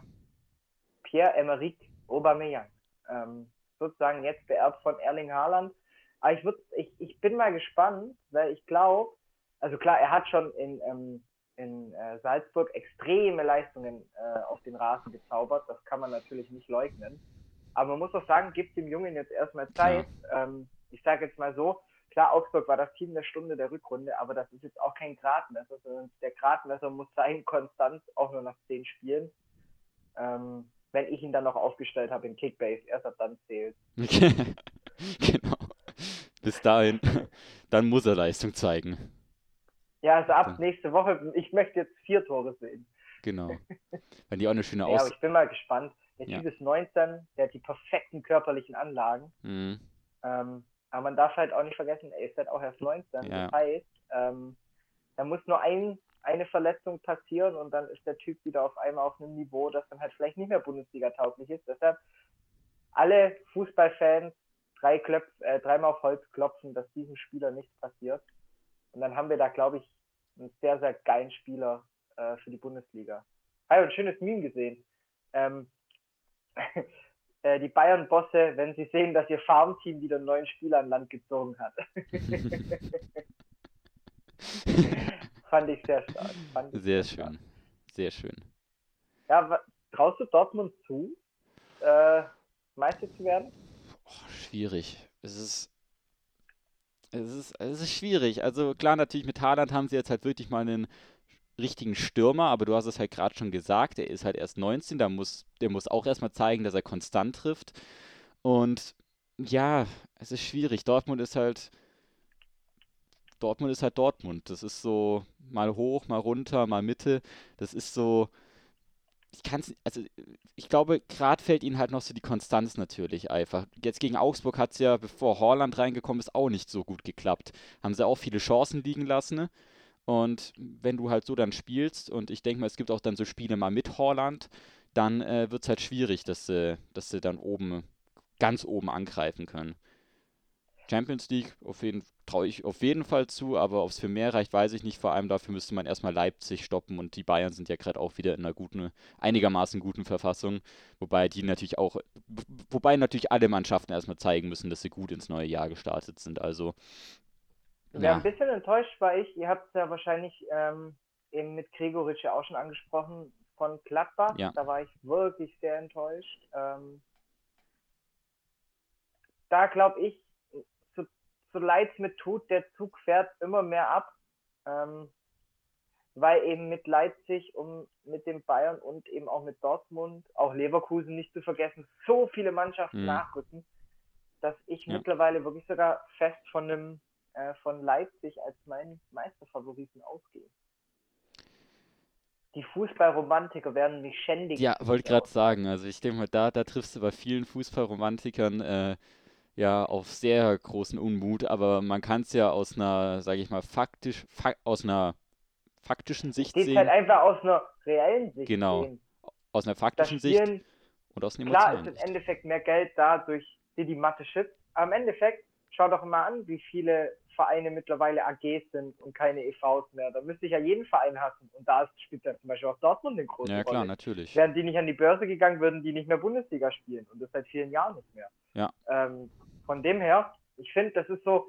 Pierre-Emerick Aubameyang. Ähm, sozusagen jetzt beerbt von Erling Haaland. Aber ich, würd, ich, ich bin mal gespannt, weil ich glaube, also klar, er hat schon in, ähm, in äh, Salzburg extreme Leistungen äh, auf den Rasen gezaubert. Das kann man natürlich nicht leugnen. Aber man muss auch sagen, gibt dem Jungen jetzt erstmal Zeit. Ähm, ich sage jetzt mal so, klar, Augsburg war das Team der Stunde der Rückrunde, aber das ist jetzt auch kein Gradmesser, sondern der Gradmesser muss sein, konstant, auch nur nach zehn Spielen. Ähm, wenn ich ihn dann noch aufgestellt habe in Kickbase, erst ab dann zählt. <laughs> genau. Bis dahin, <laughs> dann muss er Leistung zeigen. Ja, also ab Okay. nächste Woche, ich möchte jetzt vier Tore sehen. Genau. Wenn die auch eine schöne <laughs> Ja, aber Aus... ich bin mal gespannt. Der Ja. Typ ist 19, der hat die perfekten körperlichen Anlagen. Mhm. Ähm, aber man darf halt auch nicht vergessen, er ist halt auch erst 19. Ja. Das heißt, ähm, da muss nur ein, eine Verletzung passieren und dann ist der Typ wieder auf einmal auf einem Niveau, das dann halt vielleicht nicht mehr Bundesliga tauglich ist. Deshalb alle Fußballfans drei Klöpf, äh, dreimal auf Holz klopfen, dass diesem Spieler nichts passiert. Und dann haben wir da, glaube ich, einen sehr, sehr geilen Spieler äh, für die Bundesliga. Habe ein schönes Meme gesehen. Ähm, <laughs> äh, die Bayern-Bosse, wenn sie sehen, dass ihr Farmteam wieder einen neuen Spieler an Land gezogen hat. <laughs> <laughs> Fand ich sehr stark. Ich Sehr stark. schön. Sehr schön. Ja, traust du Dortmund zu, äh, Meister zu werden? Oh, schwierig. Es ist, es ist, es ist schwierig. Also klar, natürlich mit Haaland haben sie jetzt halt wirklich mal einen richtigen Stürmer, aber du hast es halt gerade schon gesagt, er ist halt erst 19, da muss, der muss auch erstmal zeigen, dass er konstant trifft. Und ja, es ist schwierig. Dortmund ist halt. Dortmund ist halt Dortmund. Das ist so mal hoch, mal runter, mal Mitte. Das ist so. Ich kann also ich glaube, gerade fällt ihnen halt noch so die Konstanz natürlich einfach. Jetzt gegen Augsburg hat es ja, bevor Horland reingekommen ist, auch nicht so gut geklappt. Haben sie auch viele Chancen liegen lassen. Und wenn du halt so dann spielst, und ich denke mal, es gibt auch dann so Spiele mal mit Horland, dann äh, wird es halt schwierig, dass, äh, dass sie dann oben ganz oben angreifen können. Champions League auf jeden, traue ich auf jeden Fall zu, aber ob es für mehr reicht, weiß ich nicht. Vor allem dafür müsste man erstmal Leipzig stoppen und die Bayern sind ja gerade auch wieder in einer guten, einigermaßen guten Verfassung. Wobei die natürlich auch, wobei natürlich alle Mannschaften erstmal zeigen müssen, dass sie gut ins neue Jahr gestartet sind. Also. Ja, ja ein bisschen enttäuscht war ich. Ihr habt es ja wahrscheinlich ähm, eben mit Gregoritsch ja auch schon angesprochen von Gladbach. Ja. Da war ich wirklich sehr enttäuscht. Ähm, da glaube ich, so, leid es mir tut, der Zug fährt immer mehr ab. Ähm, weil eben mit Leipzig und mit den Bayern und eben auch mit Dortmund, auch Leverkusen nicht zu vergessen, so viele Mannschaften mhm. nachrücken, dass ich ja. mittlerweile wirklich sogar fest von einem äh, von Leipzig als meinen Meisterfavoriten ausgehe. Die Fußballromantiker werden mich schändigen. Ja, wollte gerade sagen, also ich denke mal, da, da triffst du bei vielen Fußballromantikern äh, ja auf sehr großen Unmut, aber man kann es ja aus einer, sage ich mal, faktisch, fa aus einer faktischen Sicht sehen. halt einfach aus einer reellen Sicht Genau. Sehen. Aus einer faktischen Sicht und aus einer Klar ist im Endeffekt mehr Geld da durch die die Mathe schützt, aber im Endeffekt schau doch mal an, wie viele Vereine mittlerweile AGs sind und keine EVs mehr. Da müsste ich ja jeden Verein hassen. Und da spielt ja zum Beispiel auch Dortmund eine große Ja, klar, Rolle. natürlich. Wären die nicht an die Börse gegangen, würden die nicht mehr Bundesliga spielen. Und das seit vielen Jahren nicht mehr. Ja. Ähm, von dem her, ich finde, das ist so,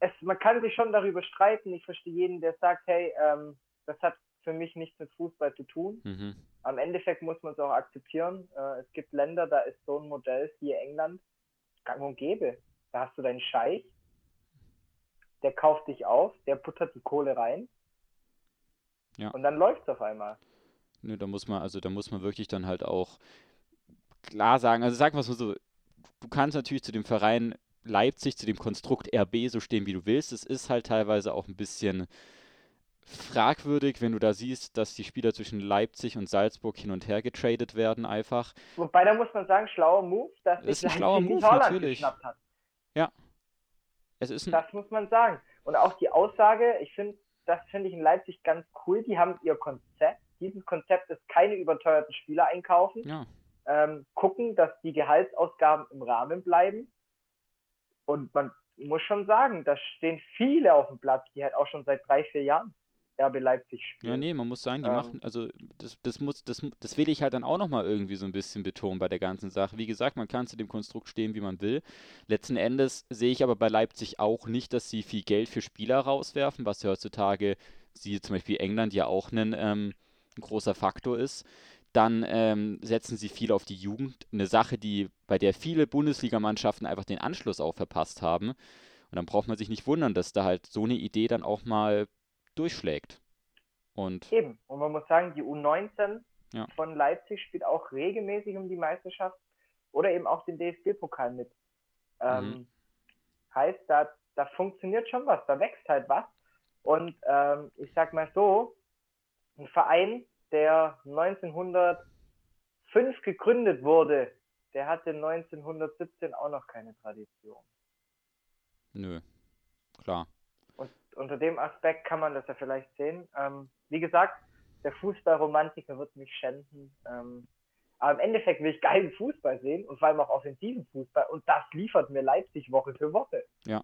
es, man kann sich schon darüber streiten. Ich verstehe jeden, der sagt, hey, ähm, das hat für mich nichts mit Fußball zu tun. Mhm. Am Endeffekt muss man es auch akzeptieren. Äh, es gibt Länder, da ist so ein Modell, wie England, gang und gäbe. Da hast du deinen Scheich, der kauft dich auf, der buttert die Kohle rein. Ja. Und dann läuft es auf einmal. Nö, da muss man, also da muss man wirklich dann halt auch klar sagen, also sagen wir es mal so, du kannst natürlich zu dem Verein Leipzig, zu dem Konstrukt RB so stehen, wie du willst. Es ist halt teilweise auch ein bisschen fragwürdig, wenn du da siehst, dass die Spieler zwischen Leipzig und Salzburg hin und her getradet werden einfach. Wobei, da muss man sagen, schlauer Move, dass das ist ein schlauer Move, natürlich. geschnappt hat. Ja. Es ist das muss man sagen. Und auch die Aussage, ich finde, das finde ich in Leipzig ganz cool. Die haben ihr Konzept. Dieses Konzept ist keine überteuerten Spieler einkaufen. Ja ähm, gucken, dass die Gehaltsausgaben im Rahmen bleiben. Und man muss schon sagen, da stehen viele auf dem Platz, die halt auch schon seit drei, vier Jahren RB Leipzig spielen. Ja, nee, man muss sagen, die ähm, machen, also das, das muss, das, das will ich halt dann auch nochmal irgendwie so ein bisschen betonen bei der ganzen Sache. Wie gesagt, man kann zu dem Konstrukt stehen, wie man will. Letzten Endes sehe ich aber bei Leipzig auch nicht, dass sie viel Geld für Spieler rauswerfen, was ja heutzutage, sie zum Beispiel England ja auch ein, ähm, ein großer Faktor ist dann ähm, setzen sie viel auf die Jugend. Eine Sache, die, bei der viele Bundesligamannschaften einfach den Anschluss auch verpasst haben. Und dann braucht man sich nicht wundern, dass da halt so eine Idee dann auch mal durchschlägt. Und Eben. Und man muss sagen, die U19 ja. von Leipzig spielt auch regelmäßig um die Meisterschaft oder eben auch den DFB-Pokal mit. Ähm, mhm. Heißt, da, da funktioniert schon was, da wächst halt was. Und ähm, ich sag mal so, ein Verein, der 1905 gegründet wurde, der hatte 1917 auch noch keine Tradition. Nö, klar. Und unter dem Aspekt kann man das ja vielleicht sehen. Ähm, wie gesagt, der Fußballromantiker wird mich schänden. Ähm, aber im Endeffekt will ich geilen Fußball sehen und vor allem auch offensiven Fußball. Und das liefert mir Leipzig Woche für Woche. Ja.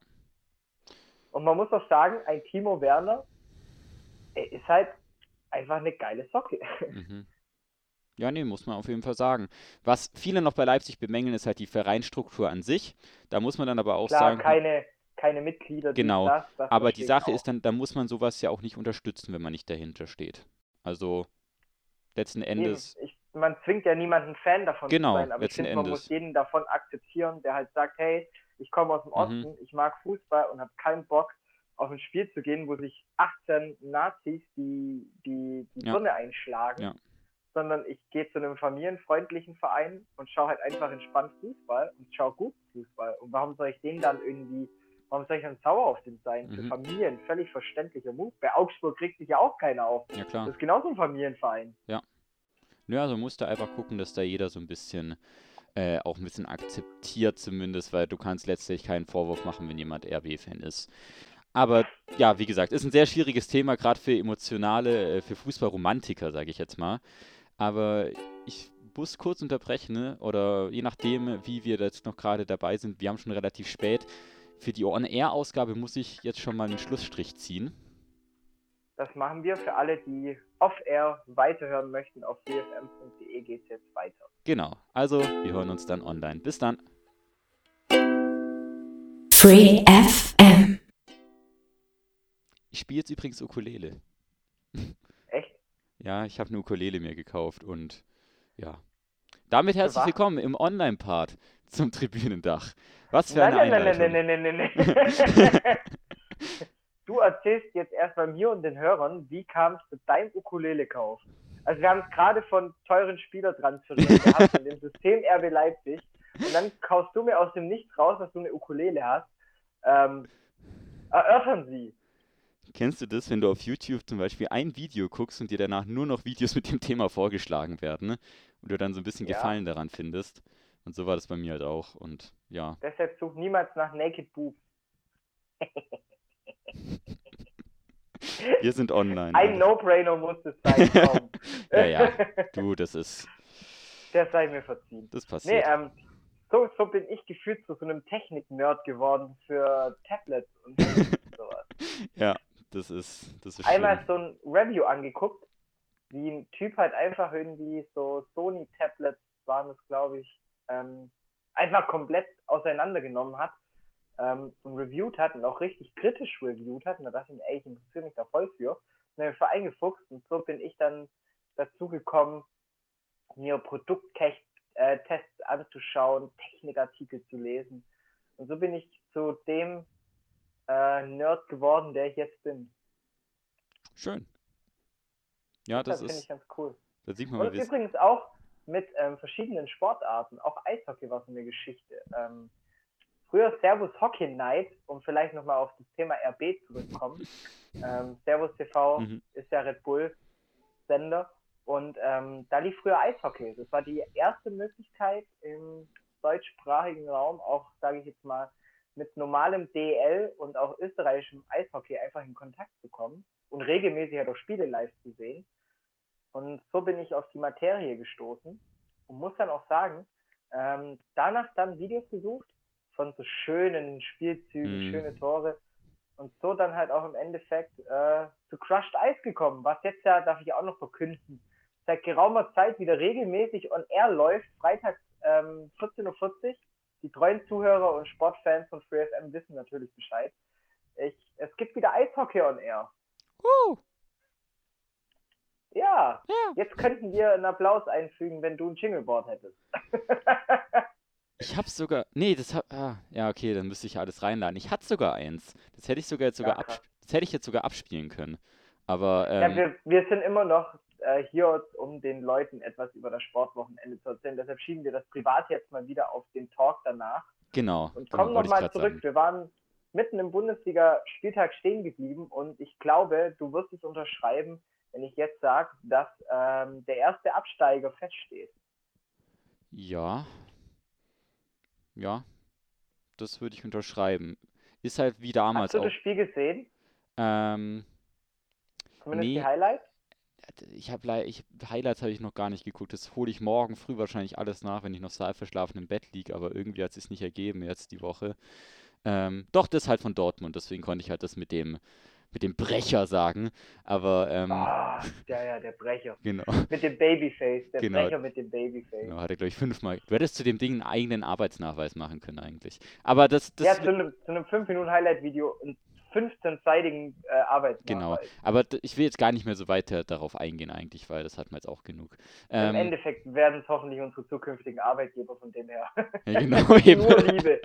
Und man muss auch sagen, ein Timo Werner ist halt einfach eine geile Socke. <laughs> Mhm. Ja, nee, muss man auf jeden Fall sagen. Was viele noch bei Leipzig bemängeln, ist halt die Vereinstruktur an sich. Da muss man dann aber auch Klar, sagen. Keine, keine Mitglieder. Genau. Das, das aber die Sache auch. ist dann, da muss man sowas ja auch nicht unterstützen, wenn man nicht dahinter steht. Also letzten Endes. Ich, man zwingt ja niemanden Fan davon genau, zu sein, aber ich finde, man muss jeden davon akzeptieren, der halt sagt, hey, ich komme aus dem mhm. Osten, mhm. ich mag Fußball und habe keinen Bock auf ein Spiel zu gehen, wo sich 18 Nazis die, die, die ja. Birne einschlagen, ja. sondern ich gehe zu einem familienfreundlichen Verein und schaue halt einfach entspannt Fußball und schaue gut Fußball. Und warum soll ich den dann irgendwie, warum soll ich dann sauer auf den sein? Mhm. Für Familien völlig verständlicher Move. Bei Augsburg kriegt sich ja auch keiner auf. Ja, klar. Das ist genauso ein Familienverein. Ja. Ja, also musst du einfach gucken, dass da jeder so ein bisschen äh, auch ein bisschen akzeptiert zumindest, weil du kannst letztlich keinen Vorwurf machen, wenn jemand RB-Fan ist. Aber ja, wie gesagt, ist ein sehr schwieriges Thema, gerade für emotionale, äh, für Fußballromantiker, sage ich jetzt mal. Aber ich muss kurz unterbrechen, ne? oder je nachdem, wie wir jetzt noch gerade dabei sind, wir haben schon relativ spät. Für die On-Air-Ausgabe muss ich jetzt schon mal einen Schlussstrich ziehen. Das machen wir für alle, die off-air weiterhören möchten. Auf dfm.de geht es jetzt weiter. Genau, also wir hören uns dann online. Bis dann. Free FM. Ich spiele jetzt übrigens Ukulele. <laughs> Echt? Ja, ich habe eine Ukulele mir gekauft und ja. Damit herzlich willkommen im Online-Part zum Tribünendach. Was für eine nein, nein, Einleitung. Nein, nein, nein, nein, nein, nein. <laughs> du erzählst jetzt erstmal mir und den Hörern, wie kam es zu deinem Ukulele-Kauf? Also wir haben es gerade von teuren Spielertransferieren gehabt, in dem <laughs> System RB Leipzig. Und dann kaufst du mir aus dem Nichts raus, dass du eine Ukulele hast. Ähm, erörtern Sie. Kennst du das, wenn du auf YouTube zum Beispiel ein Video guckst und dir danach nur noch Videos mit dem Thema vorgeschlagen werden ne? und du dann so ein bisschen ja. Gefallen daran findest? Und so war das bei mir halt auch. Und ja. Deshalb such niemals nach Naked Boobs. Wir sind online. Ein No-Brainer muss es sein. <laughs> Ja, ja. Du, das ist. Der sei mir verziehen. Das passiert. Nee, ähm, so, so bin ich gefühlt zu so einem Technik-Nerd geworden für Tablets und <laughs> sowas. ja, das ist, das ist Einmal schlimm. so ein Review angeguckt, wie ein Typ halt einfach irgendwie so Sony-Tablets waren es, glaube ich, ähm, einfach komplett auseinandergenommen hat ähm, und reviewed hat und auch richtig kritisch reviewed hat. Und da dachte ich mir, ey, ich interessiere mich da voll für. Und dann bin ich eingefuchst und so bin ich dann dazu gekommen, mir Produkttests anzuschauen, Technikartikel zu lesen. Und so bin ich zu dem äh, Nerd geworden, der ich jetzt bin. Schön. Ja, das, das finde ich ganz cool. Da sieht man Und übrigens auch mit ähm, verschiedenen Sportarten. Auch Eishockey war so eine Geschichte. Ähm, früher Servus Hockey Night, um vielleicht nochmal auf das Thema RB zurückzukommen. ähm, Servus TV mhm. ist ja Red Bull Sender und ähm, da lief früher Eishockey. Das war die erste Möglichkeit im deutschsprachigen Raum, auch sage ich jetzt mal, mit normalem DL und auch österreichischem Eishockey einfach in Kontakt zu kommen und regelmäßig halt auch Spiele live zu sehen. Und so bin ich auf die Materie gestoßen und muss dann auch sagen, ähm, danach dann Videos gesucht von so schönen Spielzügen, mhm. schöne Tore und so dann halt auch im Endeffekt äh, zu Crushed Ice gekommen, was jetzt ja, darf ich auch noch verkünden, seit geraumer Zeit wieder regelmäßig on air läuft, freitags ähm, 14.40 Uhr. Die treuen Zuhörer und Sportfans von FreeFM wissen natürlich Bescheid. Ich, es gibt wieder Eishockey on air. Uh. Ja, ja, jetzt könnten wir einen Applaus einfügen, wenn du ein Jingleboard hättest. <laughs> ich hab's sogar. Nee, das hab. Ah, ja, okay, dann müsste ich alles reinladen. Ich hatte sogar eins. Das hätte ich sogar jetzt sogar ja, das hätte ich jetzt sogar abspielen können. Aber. Ähm, ja, wir, wir sind immer noch äh, hier, um den Leuten etwas über das Sportwochenende zu erzählen. Deshalb schieben wir das privat jetzt mal wieder auf den Talk danach. Genau. Und kommen nochmal zurück. Sagen. Wir waren mitten im Bundesliga-Spieltag stehen geblieben und ich glaube, du wirst es unterschreiben, wenn ich jetzt sage, dass ähm, der erste Absteiger feststeht. Ja. Ja. Das würde ich unterschreiben. Ist halt wie damals. Hast du auch. das Spiel gesehen? Ähm. Zumindest nee. die Highlights? Ich habe ich, Highlights habe ich noch gar nicht geguckt. Das hole ich morgen früh wahrscheinlich alles nach, wenn ich noch halb verschlafen im Bett liege. Aber irgendwie hat es sich nicht ergeben jetzt die Woche. Ähm, doch, das ist halt von Dortmund. Deswegen konnte ich halt das mit dem mit dem Brecher sagen, aber ähm, ah, <laughs> ja, ja, der Brecher. Genau. Mit dem Babyface, der genau. Brecher mit dem Babyface. Genau, hat er, glaube ich, fünfmal. Du hättest zu dem Ding einen eigenen Arbeitsnachweis machen können eigentlich. Aber das, das Ja, zu einem, zu einem 5-Minuten-Highlight-Video einen 15-seitigen äh, Arbeitsnachweis. Genau, aber ich will jetzt gar nicht mehr so weiter darauf eingehen eigentlich, weil das hat man jetzt auch genug. Ähm, Im Endeffekt werden es hoffentlich unsere zukünftigen Arbeitgeber von dem her. <laughs> Ja, genau, <laughs> eben. Nur Liebe.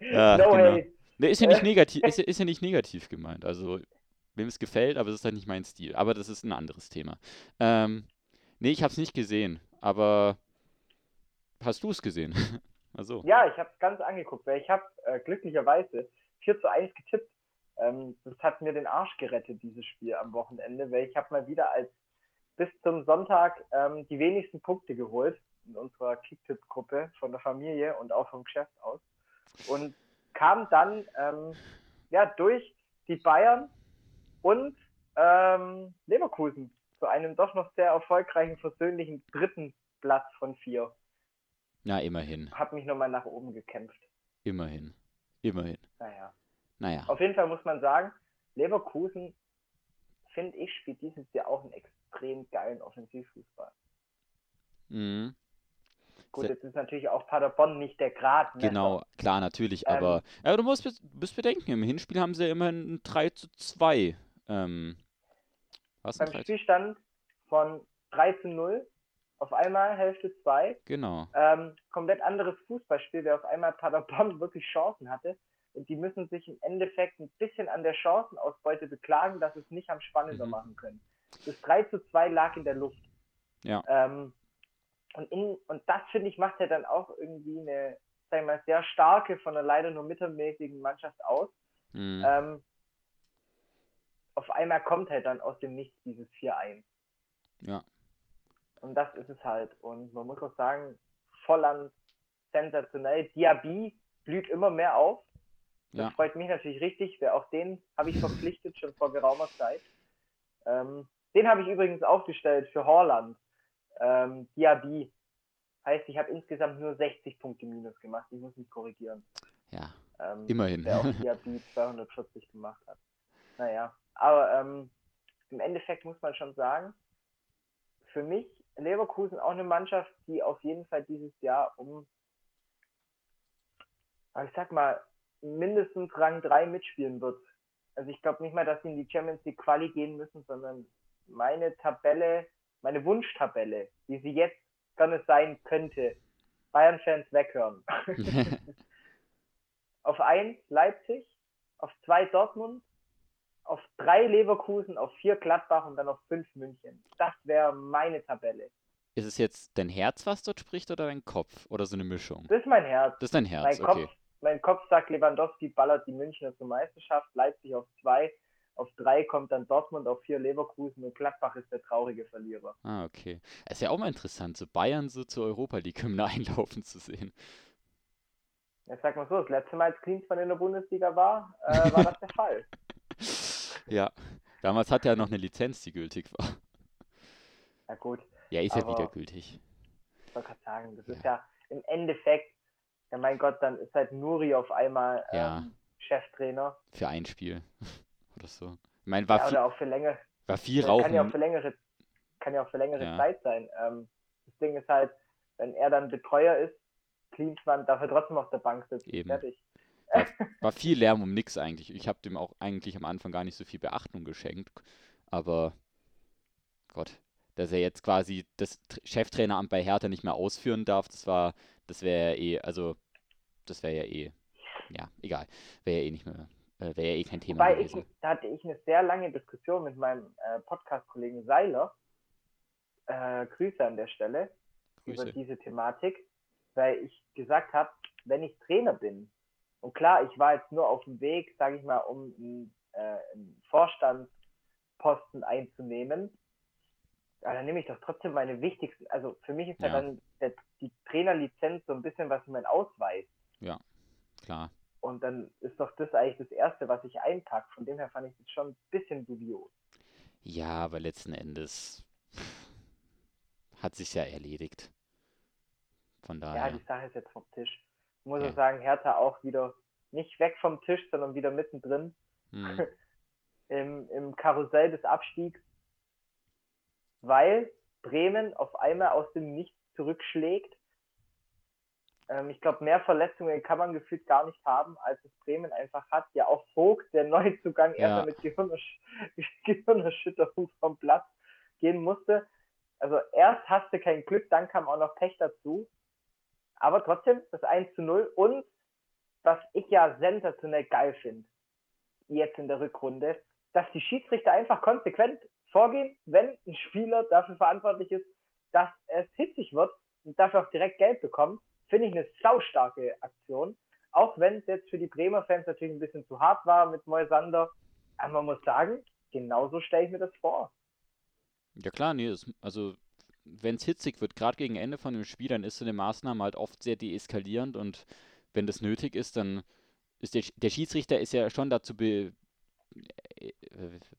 ja, no genau. hate. Ne, ist ja nicht negativ, ist, ist ja nicht negativ gemeint. Also, wem es gefällt, aber es ist halt nicht mein Stil. Aber das ist ein anderes Thema. Ähm, nee, ich habe es nicht gesehen, aber hast du es gesehen? <laughs> also. Ja, ich habe es ganz angeguckt, weil ich habe äh, glücklicherweise 4 zu 1 getippt. Ähm, das hat mir den Arsch gerettet, dieses Spiel am Wochenende, weil ich habe mal wieder als bis zum Sonntag ähm, die wenigsten Punkte geholt in unserer Kicktipp-Gruppe von der Familie und auch vom Geschäft aus. Und kam dann ähm, ja, durch die Bayern und ähm, Leverkusen zu einem doch noch sehr erfolgreichen, versöhnlichen dritten Platz von vier. Na, immerhin. Hab mich nochmal nach oben gekämpft. Immerhin. Immerhin. Naja. Naja. Auf jeden Fall muss man sagen, Leverkusen, finde ich, spielt dieses Jahr auch einen extrem geilen Offensivfußball. Mhm. Gut, jetzt ist natürlich auch Paderborn nicht der Grad. Genau, klar, natürlich, ähm, aber, aber du musst, musst bedenken, im Hinspiel haben sie immerhin ein 3 zu 2. Ähm, was beim Spielstand von 3 zu 0, auf einmal Hälfte 2. Genau. Ähm, komplett anderes Fußballspiel, wer auf einmal Paderborn <laughs> wirklich Chancen hatte. Und die müssen sich im Endeffekt ein bisschen an der Chancenausbeute beklagen, dass es nicht am spannender mhm. machen können. Das 3 zu 2 lag in der Luft. Ja. Ähm, und, in, und das, finde ich, macht ja dann auch irgendwie eine, sag ich mal, sehr starke, von einer leider nur mittelmäßigen Mannschaft aus. Mhm. Ähm, auf einmal kommt halt dann aus dem Nichts dieses 4-1. Ja. Und das ist es halt. Und man muss auch sagen, Volland sensationell. Diaby blüht immer mehr auf. Das ja. freut mich natürlich richtig, weil auch den habe ich verpflichtet schon vor geraumer Zeit. Ähm, den habe ich übrigens aufgestellt für Horland ähm, Diaby. Heißt, ich habe insgesamt nur 60 Punkte minus gemacht. Ich muss mich korrigieren. Ja, ähm, immerhin. Der auch Diaby 240 <laughs> gemacht hat. Naja, aber ähm, im Endeffekt muss man schon sagen, für mich Leverkusen auch eine Mannschaft, die auf jeden Fall dieses Jahr um, ich sag mal, mindestens Rang 3 mitspielen wird. Also ich glaube nicht mal, dass sie in die Champions League Quali gehen müssen, sondern meine Tabelle meine Wunschtabelle, wie sie jetzt gerne sein könnte, Bayern-Fans weghören. <laughs> <laughs> auf 1 Leipzig, auf 2 Dortmund, auf 3 Leverkusen, auf 4 Gladbach und dann auf 5 München. Das wäre meine Tabelle. Ist es jetzt dein Herz, was dort spricht, oder dein Kopf? Oder so eine Mischung? Das ist mein Herz. Das ist dein Herz, mein okay. Kopf, mein Kopf sagt, Lewandowski ballert die Münchner zur Meisterschaft, Leipzig auf 2, auf drei kommt dann Dortmund, auf vier Leverkusen und Gladbach ist der traurige Verlierer. Ah, okay. Es ist ja auch mal interessant, so Bayern so zur Europa League Hymne einlaufen zu sehen. Ja, sag mal so, das letzte Mal, als Klinsmann in der Bundesliga war, äh, war das der Fall. <laughs> Ja, damals hat er noch eine Lizenz, die gültig war. Ja, gut. Ja, ist ja wieder gültig. Ich wollte gerade sagen, das ja. ist ja im Endeffekt, ja mein Gott, dann ist halt Nuri auf einmal ähm, ja. Cheftrainer. Für ein Spiel oder so. Ich meine, war ja, viel, auch für längere, war viel Rauchen. Kann ja auch für längere, kann ja auch für längere ja. Zeit sein. Ähm, das Ding ist halt, wenn er dann Betreuer ist, Klinsmann darf er trotzdem auf der Bank sitzen. Eben. Fertig. War, <laughs> war viel Lärm um nichts eigentlich. Ich habe dem auch eigentlich am Anfang gar nicht so viel Beachtung geschenkt. Aber Gott, dass er jetzt quasi das Cheftraineramt bei Hertha nicht mehr ausführen darf, das war, das wäre ja eh, also das wäre ja eh, ja, egal, wäre ja eh nicht mehr äh, Wäre ja eh kein Thema Wobei gewesen. Ich, da hatte ich eine sehr lange Diskussion mit meinem äh, Podcast-Kollegen Seiler. Äh, Grüße an der Stelle Grüße. über diese Thematik, weil ich gesagt habe, wenn ich Trainer bin, und klar, ich war jetzt nur auf dem Weg, sage ich mal, um einen, äh, einen Vorstandsposten einzunehmen, ja, dann nehme ich doch trotzdem meine wichtigsten, also für mich ist ja, ja dann der, die Trainerlizenz so ein bisschen was mein Ausweis. Ja, klar. Und dann ist doch das eigentlich das Erste, was ich einpacke. Von dem her fand ich das schon ein bisschen dubios. Ja, aber letzten Endes hat sich ja erledigt. Von daher. Ja, die Sache ist jetzt vom Tisch. Ich muss ja. sagen, Hertha auch wieder nicht weg vom Tisch, sondern wieder mittendrin. Hm. <laughs> Im, Im Karussell des Abstiegs. Weil Bremen auf einmal aus dem Nichts zurückschlägt ähm, ich glaube, mehr Verletzungen kann man gefühlt gar nicht haben, als es Bremen einfach hat. Ja, auch Vogt, der Neuzugang, ja. erstmal mit Gehirnersch <laughs> Gehirnerschütterung vom Platz gehen musste. Also erst hast du kein Glück, dann kam auch noch Pech dazu. Aber trotzdem das 1 zu 0 und was ich ja sensationell geil finde, jetzt in der Rückrunde, dass die Schiedsrichter einfach konsequent vorgehen, wenn ein Spieler dafür verantwortlich ist, dass es hitzig wird und dafür auch direkt Geld bekommt, finde ich eine saustarke Aktion. Auch wenn es jetzt für die Bremer Fans natürlich ein bisschen zu hart war mit Moisander. Aber man muss sagen, genauso stelle ich mir das vor. Ja klar, nee, das, also wenn es hitzig wird, gerade gegen Ende von dem Spiel, dann ist so eine Maßnahme halt oft sehr deeskalierend und wenn das nötig ist, dann ist der, der Schiedsrichter ist ja schon dazu be, äh,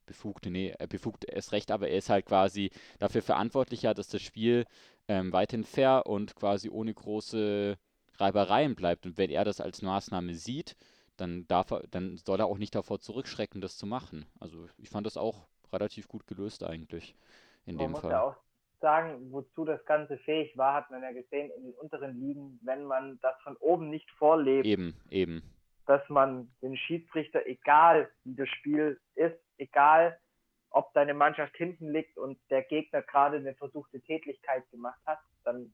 befugt, nee, befugt ist recht, aber er ist halt quasi dafür verantwortlich, ja, dass das Spiel ähm, weiterhin fair und quasi ohne große Reibereien bleibt. Und wenn er das als Maßnahme sieht, dann darf er, dann soll er auch nicht davor zurückschrecken, das zu machen. Also ich fand das auch relativ gut gelöst eigentlich in man dem Fall. Ja auch sagen, wozu das Ganze fähig war, hat man ja gesehen in den unteren Ligen, wenn man das von oben nicht vorlebt. Eben, eben. Dass man den Schiedsrichter, egal wie das Spiel ist, egal ob deine Mannschaft hinten liegt und der Gegner gerade eine versuchte Tätigkeit gemacht hat, dann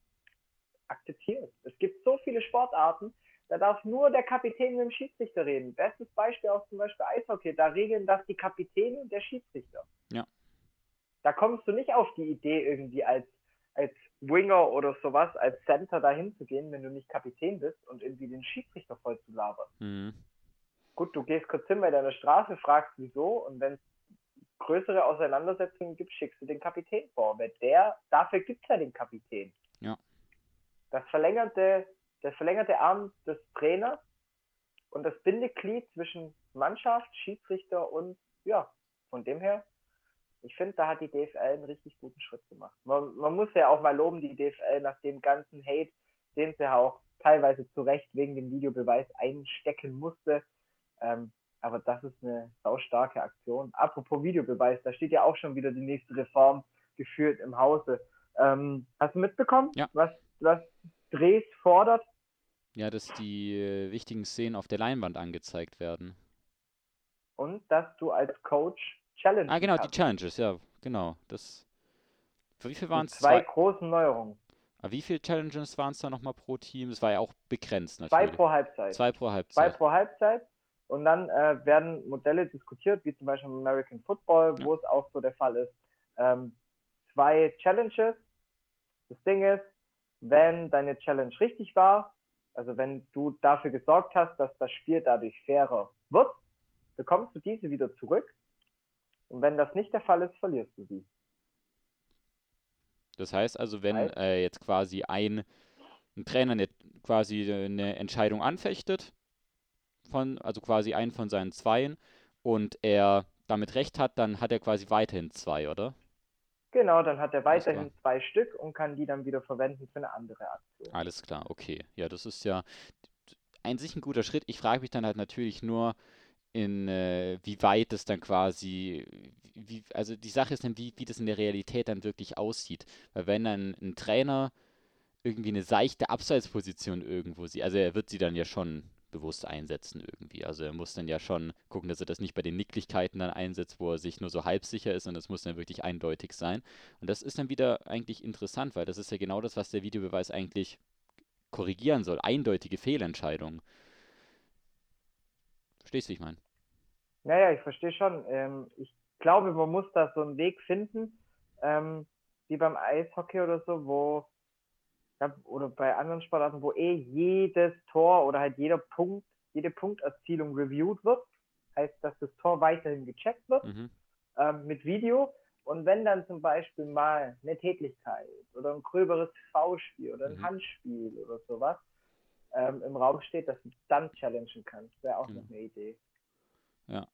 akzeptiert. Es gibt so viele Sportarten, da darf nur der Kapitän mit dem Schiedsrichter reden. Bestes Beispiel auch zum Beispiel Eishockey. Da regeln das die Kapitäne und der Schiedsrichter. Ja. Da kommst du nicht auf die Idee, irgendwie als, als Winger oder sowas, als Center dahin zu gehen, wenn du nicht Kapitän bist und irgendwie den Schiedsrichter voll zu labern. Mhm. Gut, du gehst kurz hin bei deiner Straße, fragst wieso und wenn es größere Auseinandersetzungen gibt, schickst du den Kapitän vor. Weil der, dafür gibt es ja den Kapitän. Ja. Das verlängerte, der verlängerte Arm des Trainers und das Bindeglied zwischen Mannschaft, Schiedsrichter und ja, von dem her ich finde, da hat die DFL einen richtig guten Schritt gemacht. Man, man muss ja auch mal loben, die DFL nach dem ganzen Hate, den sie ja auch teilweise zu Recht wegen dem Videobeweis einstecken musste. Ähm, aber das ist eine saustarke Aktion. Apropos Videobeweis, da steht ja auch schon wieder die nächste Reform geführt im Hause. Ähm, hast du mitbekommen, ja. was, was Dres fordert? Ja, dass die äh, wichtigen Szenen auf der Leinwand angezeigt werden. Und dass du als Coach Challenges. Ah, genau, die Challenges, ja, genau. Das. Wie viel waren es? Zwei, zwei großen Neuerungen. Aber ah, wie viele Challenges waren es da nochmal pro Team? Es war ja auch begrenzt natürlich. Zwei pro Halbzeit. Zwei pro Halbzeit. Zwei pro Halbzeit. Und dann äh, werden Modelle diskutiert, wie zum Beispiel American Football, ja. wo es auch so der Fall ist. Ähm, zwei Challenges. Das Ding ist, wenn deine Challenge richtig war, also wenn du dafür gesorgt hast, dass das Spiel dadurch fairer wird, bekommst du diese wieder zurück und wenn das nicht der Fall ist, verlierst du sie. Das heißt also, wenn äh, jetzt quasi ein, ein Trainer eine, quasi eine Entscheidung anfechtet, von, also quasi einen von seinen Zweien, und er damit recht hat, dann hat er quasi weiterhin zwei, oder? Genau, dann hat er weiterhin zwei Stück und kann die dann wieder verwenden für eine andere Aktion. Alles klar, okay. Ja, das ist ja ein sich ein guter Schritt. Ich frage mich dann halt natürlich nur, in äh, wie weit es dann quasi, wie, also die Sache ist dann, wie, wie das in der Realität dann wirklich aussieht. Weil wenn dann ein Trainer irgendwie eine seichte Abseitsposition irgendwo sieht, also er wird sie dann ja schon bewusst einsetzen irgendwie. Also er muss dann ja schon gucken, dass er das nicht bei den Nicklichkeiten dann einsetzt, wo er sich nur so halb sicher ist, und das muss dann wirklich eindeutig sein. Und das ist dann wieder eigentlich interessant, weil das ist ja genau das, was der Videobeweis eigentlich korrigieren soll. Eindeutige Fehlentscheidungen. Verstehst du, ich meine? Naja, ich verstehe schon. Ähm, ich glaube, man muss da so einen Weg finden, ähm, wie beim Eishockey oder so, wo, oder bei anderen Sportarten, wo eh jedes Tor oder halt jeder Punkt, jede Punkterzielung reviewed wird. Heißt, dass das Tor weiterhin gecheckt wird mhm. ähm, mit Video. Und wenn dann zum Beispiel mal eine Tätigkeit oder ein gröberes V-Spiel oder ein mhm. Handspiel oder sowas, ähm, im Raum steht, dass du dann challengen kannst. Wäre auch mhm. noch eine Idee. Ja.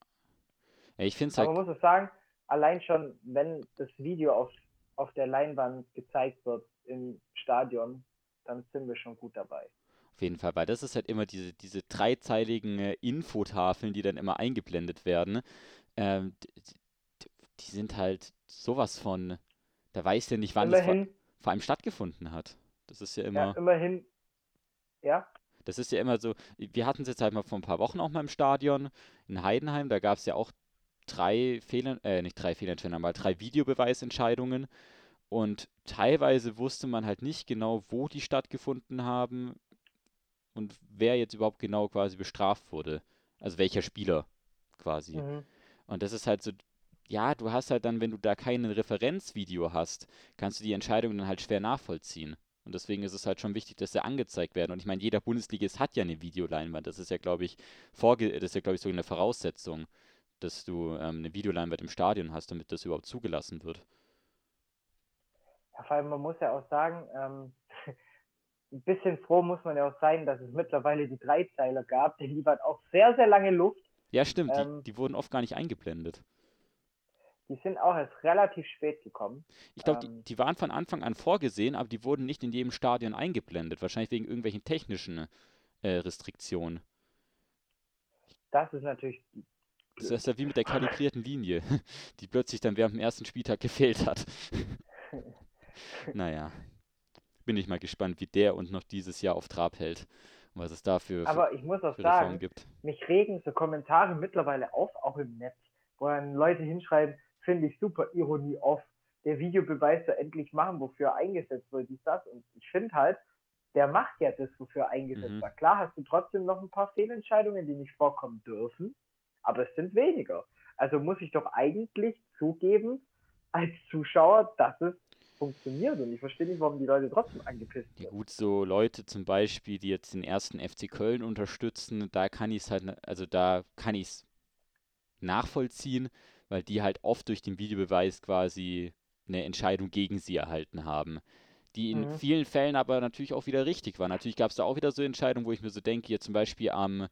ja ich finde halt. Aber man muss es sagen, allein schon, wenn das Video auf, auf der Leinwand gezeigt wird im Stadion, dann sind wir schon gut dabei. Auf jeden Fall, weil das ist halt immer diese, diese dreizeiligen äh, Infotafeln, die dann immer eingeblendet werden. Ähm, die, die, sind halt sowas von, da weiß ja nicht, wann immerhin, es vor, vor allem stattgefunden hat. Das ist ja immer. Ja, immerhin ja. Das ist ja immer so, wir hatten es jetzt halt mal vor ein paar Wochen auch mal im Stadion in Heidenheim, da gab es ja auch drei Fehler, äh, nicht drei Fehlentscheidungen, aber drei Videobeweisentscheidungen. Und teilweise wusste man halt nicht genau, wo die stattgefunden haben, und wer jetzt überhaupt genau quasi bestraft wurde. Also welcher Spieler quasi. Mhm. Und das ist halt so, ja, du hast halt dann, wenn du da kein Referenzvideo hast, kannst du die Entscheidung dann halt schwer nachvollziehen. Und deswegen ist es halt schon wichtig, dass sie angezeigt werden. Und ich meine, jeder Bundesligist hat ja eine Videoleinwand. Das ist ja, glaube ich, vorge das ist ja, glaube ich, so eine Voraussetzung, dass du ähm, eine Videoleinwand im Stadion hast, damit das überhaupt zugelassen wird. Ja, vor allem, man muss ja auch sagen, ähm, <laughs> ein bisschen froh muss man ja auch sein, dass es mittlerweile die Dreizeiler gab, denn die waren auch sehr, sehr lange Luft. Ja, stimmt, ähm, die, die wurden oft gar nicht eingeblendet. Die sind auch erst relativ spät gekommen. Ich glaube, ähm, die, die, waren von Anfang an vorgesehen, aber die wurden nicht in jedem Stadion eingeblendet. Wahrscheinlich wegen irgendwelchen technischen äh, Restriktionen. Das ist natürlich. Das ist ja wie mit der kalibrierten Linie, <laughs> die plötzlich dann während dem ersten Spieltag gefehlt hat. <laughs> naja. Bin ich mal gespannt, wie der und noch dieses Jahr auf Trab hält. Und was es dafür Aber ich muss auch sagen, mich regen so Kommentare mittlerweile auf, auch im Netz, wo dann Leute hinschreiben, finde ich super, Ironie off. Der Videobeweis soll endlich machen, wofür er eingesetzt wird, dies, das. Und ich finde halt, der macht ja das, wofür er eingesetzt mhm. war. Klar hast du trotzdem noch ein paar Fehlentscheidungen, die nicht vorkommen dürfen, aber es sind weniger. Also muss ich doch eigentlich zugeben, als Zuschauer, dass es funktioniert und ich verstehe nicht, warum die Leute trotzdem angepisst sind. Ja gut, so Leute zum Beispiel, die jetzt den ersten FC Köln unterstützen, da kann ich es halt, also da kann ich es nachvollziehen, weil die halt oft durch den Videobeweis quasi eine Entscheidung gegen sie erhalten haben. Die in mhm. vielen Fällen aber natürlich auch wieder richtig war. Natürlich gab es da auch wieder so Entscheidungen, wo ich mir so denke, hier zum Beispiel am,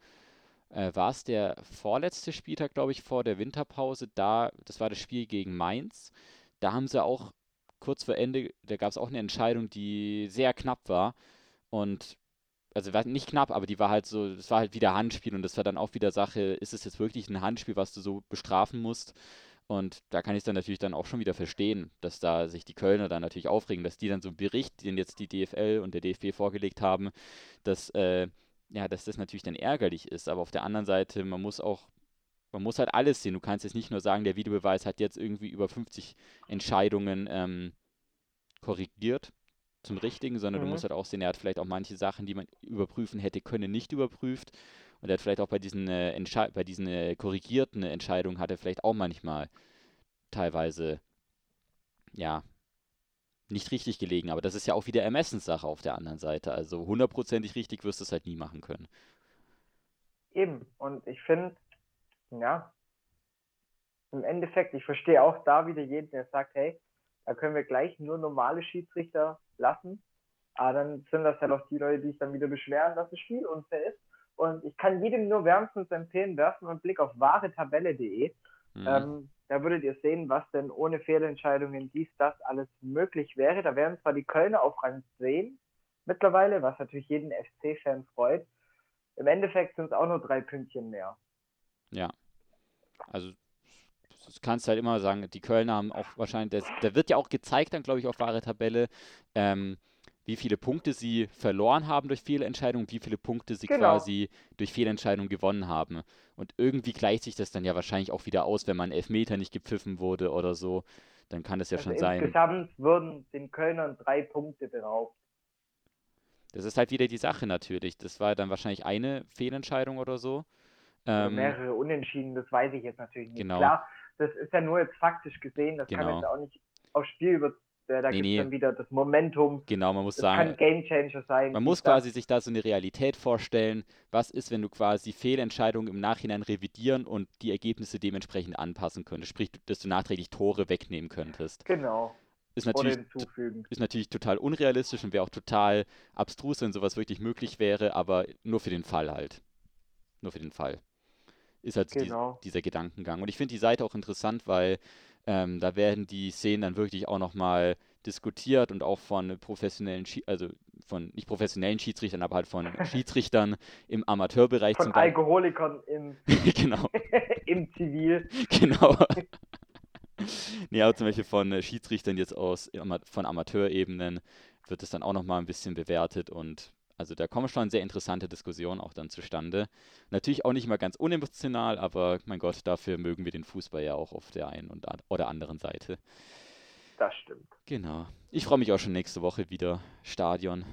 äh, war es der vorletzte Spieltag, glaube ich, vor der Winterpause, da, das war das Spiel gegen Mainz. Da haben sie auch kurz vor Ende, da gab es auch eine Entscheidung, die sehr knapp war. Und also nicht knapp, aber die war halt so, das war halt wieder Handspiel und das war dann auch wieder Sache, ist es jetzt wirklich ein Handspiel, was du so bestrafen musst? Und da kann ich es dann natürlich dann auch schon wieder verstehen, dass da sich die Kölner dann natürlich aufregen, dass die dann so einen Bericht, den jetzt die DFL und der DFB vorgelegt haben, dass, äh, ja, dass das natürlich dann ärgerlich ist. Aber auf der anderen Seite, man muss auch, man muss halt alles sehen. Du kannst jetzt nicht nur sagen, der Videobeweis hat jetzt irgendwie über 50 Entscheidungen ähm, korrigiert zum Richtigen, sondern mhm. du musst halt auch sehen, er hat vielleicht auch manche Sachen, die man überprüfen hätte können, nicht überprüft. Und er hat vielleicht auch bei diesen, äh, bei diesen äh, korrigierten Entscheidungen hat er vielleicht auch manchmal teilweise, ja, nicht richtig gelegen. Aber das ist ja auch wieder Ermessenssache auf der anderen Seite. Also hundertprozentig richtig wirst du es halt nie machen können. Eben. Und ich finde, ja, im Endeffekt, ich verstehe auch da wieder jeden, der sagt, hey, da können wir gleich nur normale Schiedsrichter lassen. Aber dann sind das halt auch die Leute, die sich dann wieder beschweren, dass das Spiel unfair ist. Und ich kann jedem nur wärmstens empfehlen, werfen einen Blick auf wahretabelle.de. Mhm. Ähm, da würdet ihr sehen, was denn ohne Fehlentscheidungen dies, das alles möglich wäre. Da wären zwar die Kölner auf Rang 10 mittlerweile, was natürlich jeden FC-Fan freut. Im Endeffekt sind es auch nur drei Pünktchen mehr. Ja. Also das kannst du halt immer sagen, die Kölner haben auch wahrscheinlich, da wird ja auch gezeigt dann, glaube ich, auf wahre Tabelle, ähm, wie viele Punkte sie verloren haben durch Fehlentscheidungen, wie viele Punkte sie genau. quasi durch Fehlentscheidungen gewonnen haben. Und irgendwie gleicht sich das dann ja wahrscheinlich auch wieder aus, wenn man Elfmeter nicht gepfiffen wurde oder so. Dann kann das ja also schon sein. Insgesamt würden den Kölnern drei Punkte beraubt. Das ist halt wieder die Sache natürlich. Das war dann wahrscheinlich eine Fehlentscheidung oder so. Ähm, mehrere Unentschieden, das weiß ich jetzt natürlich nicht. Genau. Klar, das ist ja nur jetzt faktisch gesehen, das genau. kann jetzt auch nicht aufs Spiel über da nee, gibt es nee. dann wieder das Momentum. Genau, man muss das sagen. kann Game Changer sein. Man muss quasi sich da so eine Realität vorstellen. Was ist, wenn du quasi Fehlentscheidungen im Nachhinein revidieren und die Ergebnisse dementsprechend anpassen könntest? Sprich, dass du nachträglich Tore wegnehmen könntest. Genau. Ist natürlich, ist natürlich total unrealistisch und wäre auch total abstrus, wenn sowas wirklich möglich wäre, aber nur für den Fall halt. Nur für den Fall ist halt genau. die, dieser Gedankengang. Und ich finde die Seite auch interessant, weil ähm, da werden die Szenen dann wirklich auch nochmal diskutiert und auch von professionellen, Schie also von nicht professionellen Schiedsrichtern, aber halt von <laughs> Schiedsrichtern im Amateurbereich. Von Alkoholikern im, <laughs> genau. <laughs> im Zivil. Genau. nee, aber zum Beispiel von äh, Schiedsrichtern jetzt aus von Amateurebenen wird es dann auch nochmal ein bisschen bewertet und also da kommen schon sehr interessante Diskussionen auch dann zustande. Natürlich auch nicht mal ganz unemotional, aber mein Gott, dafür mögen wir den Fußball ja auch auf der einen und oder anderen Seite. Das stimmt. Genau. Ich freue mich auch schon nächste Woche wieder. Stadion.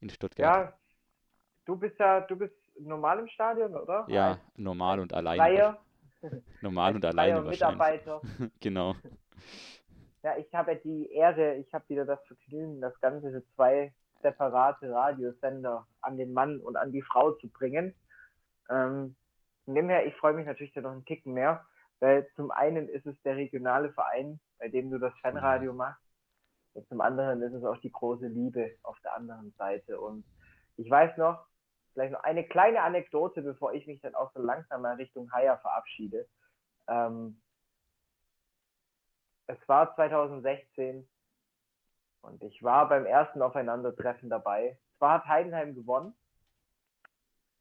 in Stuttgart. Ja, du bist ja, du bist normal im Stadion, oder? Ja, normal und alleine. Freier, Normal und freier alleine wahrscheinlich. Mitarbeiter. <laughs> genau. Ja, ich habe die Ehre, ich habe wieder das Vergnügen, das Ganze für zwei separate Radiosender an den Mann und an die Frau zu bringen. Ähm, von dem her, ich freue mich natürlich da noch einen Ticken mehr, weil zum einen ist es der regionale Verein, bei dem du das Fanradio machst, und zum anderen ist es auch die große Liebe auf der anderen Seite. Und ich weiß noch, vielleicht noch eine kleine Anekdote, bevor ich mich dann auch so langsam mal Richtung Haier verabschiede. Ähm, es war 2016 und ich war beim ersten Aufeinandertreffen dabei. Zwar hat Heidenheim gewonnen,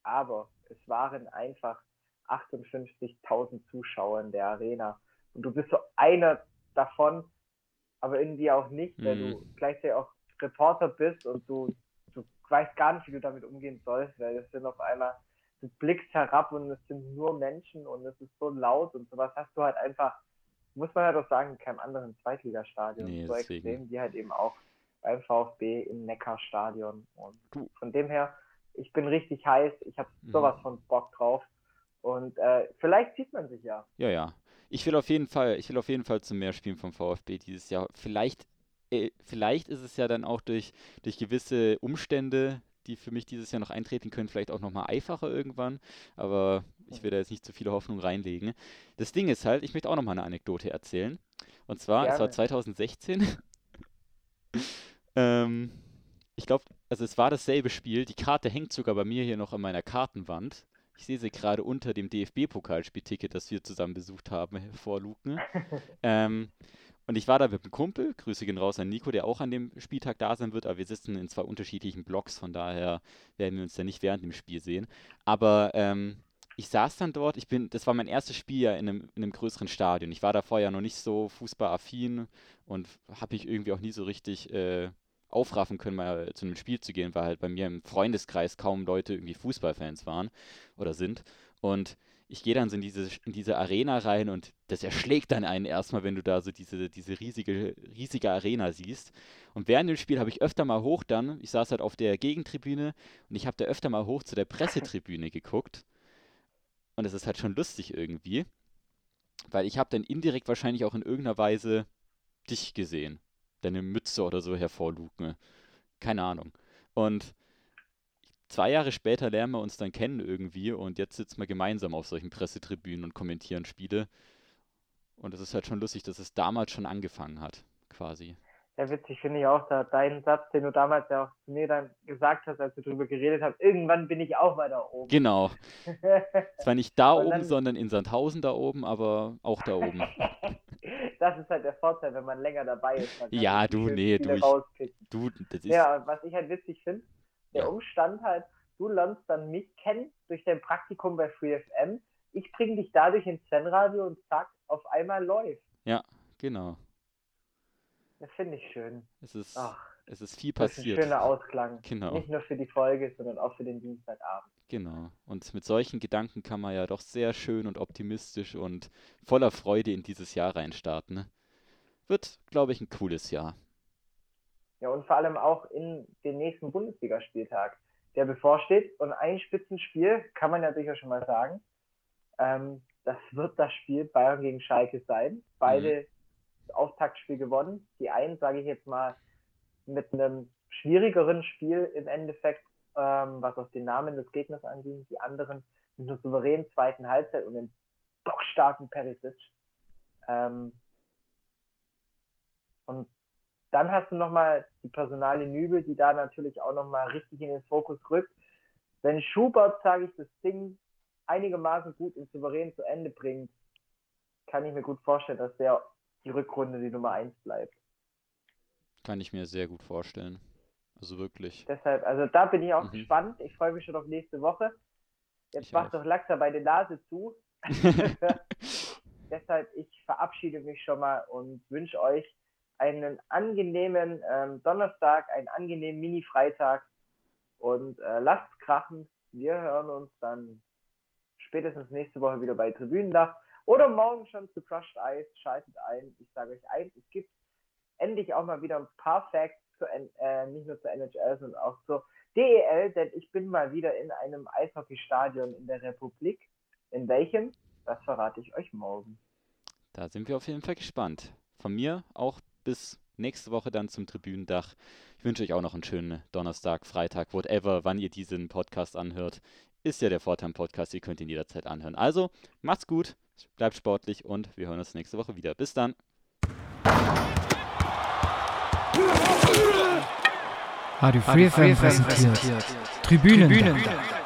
aber es waren einfach 58.000 Zuschauer in der Arena. Und du bist so einer davon, aber irgendwie auch nicht, weil Mhm. du gleichzeitig auch Reporter bist und du, du weißt gar nicht, wie du damit umgehen sollst, weil es sind auf einmal, du blickst herab und es sind nur Menschen und es ist so laut und sowas hast du halt einfach, muss man halt auch sagen, in keinem anderen Zweitligastadion Nee, so deswegen. extrem, wie halt eben auch beim VfB im Neckarstadion. Und Du- von dem her, ich bin richtig heiß, ich habe Mhm. sowas von Bock drauf. Und äh, vielleicht sieht man sich ja. Ja, ja. Ich will auf jeden Fall, ich will auf jeden Fall zu mehr Spielen vom VfB dieses Jahr. Vielleicht, äh, vielleicht ist es ja dann auch durch, durch gewisse Umstände, die für mich dieses Jahr noch eintreten können, vielleicht auch nochmal einfacher irgendwann. Aber ich will da jetzt nicht zu viele Hoffnung reinlegen. Das Ding ist halt, ich möchte auch nochmal eine Anekdote erzählen. Und zwar, es war Gerne. 2016. <laughs> ähm, ich glaube, also es war dasselbe Spiel. Die Karte hängt sogar bei mir hier noch an meiner Kartenwand. Ich sehe sie gerade unter dem DFB-Pokalspielticket, das wir zusammen besucht haben, vorluken. <laughs> ähm, und ich war da mit einem Kumpel, Grüße gehen raus an Nico, der auch an dem Spieltag da sein wird, aber wir sitzen in zwei unterschiedlichen Blocks, von daher werden wir uns dann nicht während dem Spiel sehen. Aber ähm, ich saß dann dort, ich bin, das war mein erstes Spiel ja in einem, in einem größeren Stadion. Ich war da vorher noch nicht so fußballaffin und habe mich irgendwie auch nie so richtig äh, aufraffen können, mal zu einem Spiel zu gehen, weil halt bei mir im Freundeskreis kaum Leute irgendwie Fußballfans waren oder sind. Und ich gehe dann so in diese, in diese Arena rein und das erschlägt dann einen erstmal, wenn du da so diese, diese riesige, riesige Arena siehst. Und während dem Spiel habe ich öfter mal hoch dann, ich saß halt auf der Gegentribüne und ich habe da öfter mal hoch zu der Pressetribüne <laughs> geguckt. Und das ist halt schon lustig irgendwie, weil ich habe dann indirekt wahrscheinlich auch in irgendeiner Weise dich gesehen. Deine Mütze oder so hervorluken. Keine Ahnung. Und zwei Jahre später lernen wir uns dann kennen irgendwie und jetzt sitzen wir gemeinsam auf solchen Pressetribünen und kommentieren Spiele. Und es ist halt schon lustig, dass es damals schon angefangen hat, quasi. Ja, witzig finde ich auch, da deinen Satz, den du damals ja auch zu mir dann gesagt hast, als wir drüber geredet haben, irgendwann bin ich auch mal da oben. Genau. <laughs> Zwar nicht da Und oben, sondern in Sandhausen da oben, aber auch da oben. <laughs> das ist halt der Vorteil, wenn man länger dabei ist. Ja, du, nee, du, ich-. Du, das ist. Ja, was ich halt witzig finde, der Ja. Umstand halt, du lernst dann mich kennen durch dein Praktikum bei FreeFM. Ich bringe dich dadurch ins Fanradio und zack, auf einmal läuft. Genau. Das finde ich schön. Es ist, Ach, es ist viel das ist ein passiert. schöner Ausklang. Genau. Nicht nur für die Folge, sondern auch für den Dienstagabend. Genau. Und mit solchen Gedanken kann man ja doch sehr schön und optimistisch und voller Freude in dieses Jahr reinstarten. Ne? Wird, glaube ich, ein cooles Jahr. Ja, und vor allem auch in den nächsten Bundesligaspieltag, der bevorsteht. Und ein Spitzenspiel kann man ja durchaus schon mal sagen. Ähm, das wird das Spiel Bayern gegen Schalke sein. Beide das Auftaktspiel gewonnen. Die einen, sage ich jetzt mal, mit einem schwierigeren Spiel im Endeffekt, ähm, was auch den Namen des Gegners anging. Die anderen mit einer souveränen zweiten Halbzeit und einem bockstarken Perisic. Ähm, und dann hast du nochmal die Personale Nübel, die da natürlich auch nochmal richtig in den Fokus rückt. Wenn Schubert, sage ich, das Ding einigermaßen gut und souverän zu Ende bringt, kann ich mir gut vorstellen, dass der die Rückrunde die Nummer 1 bleibt. Kann ich mir sehr gut vorstellen. Also wirklich. Deshalb, also da bin ich auch Mhm. gespannt. Ich freue mich schon auf nächste Woche. Jetzt Ich macht doch langsam bei der Nase zu. <laughs> <laughs> Deshalb, ich verabschiede mich schon mal und wünsche euch einen angenehmen ähm, Donnerstag, einen angenehmen Mini-Freitag und äh, lasst krachen. Wir hören uns dann spätestens nächste Woche wieder bei Tribünendach oder morgen schon zu Crushed Ice. Schaltet ein. Ich sage euch eins, es gibt endlich auch mal wieder ein paar Facts, zu, äh, nicht nur zur NHL, sondern auch zur DEL, denn ich bin mal wieder in einem Eishockeystadion in der Republik. In welchem? Das verrate ich euch morgen. Da sind wir auf jeden Fall gespannt. Von mir auch bis nächste Woche dann zum Tribünendach. Ich wünsche euch auch noch einen schönen Donnerstag, Freitag, whatever, wann ihr diesen Podcast anhört. Ist ja der Vorteil Podcast, ihr könnt ihn jederzeit anhören. Also, macht's gut, bleibt sportlich und wir hören uns nächste Woche wieder. Bis dann. Radio Free FM präsentiert Tribünen. Tribünen.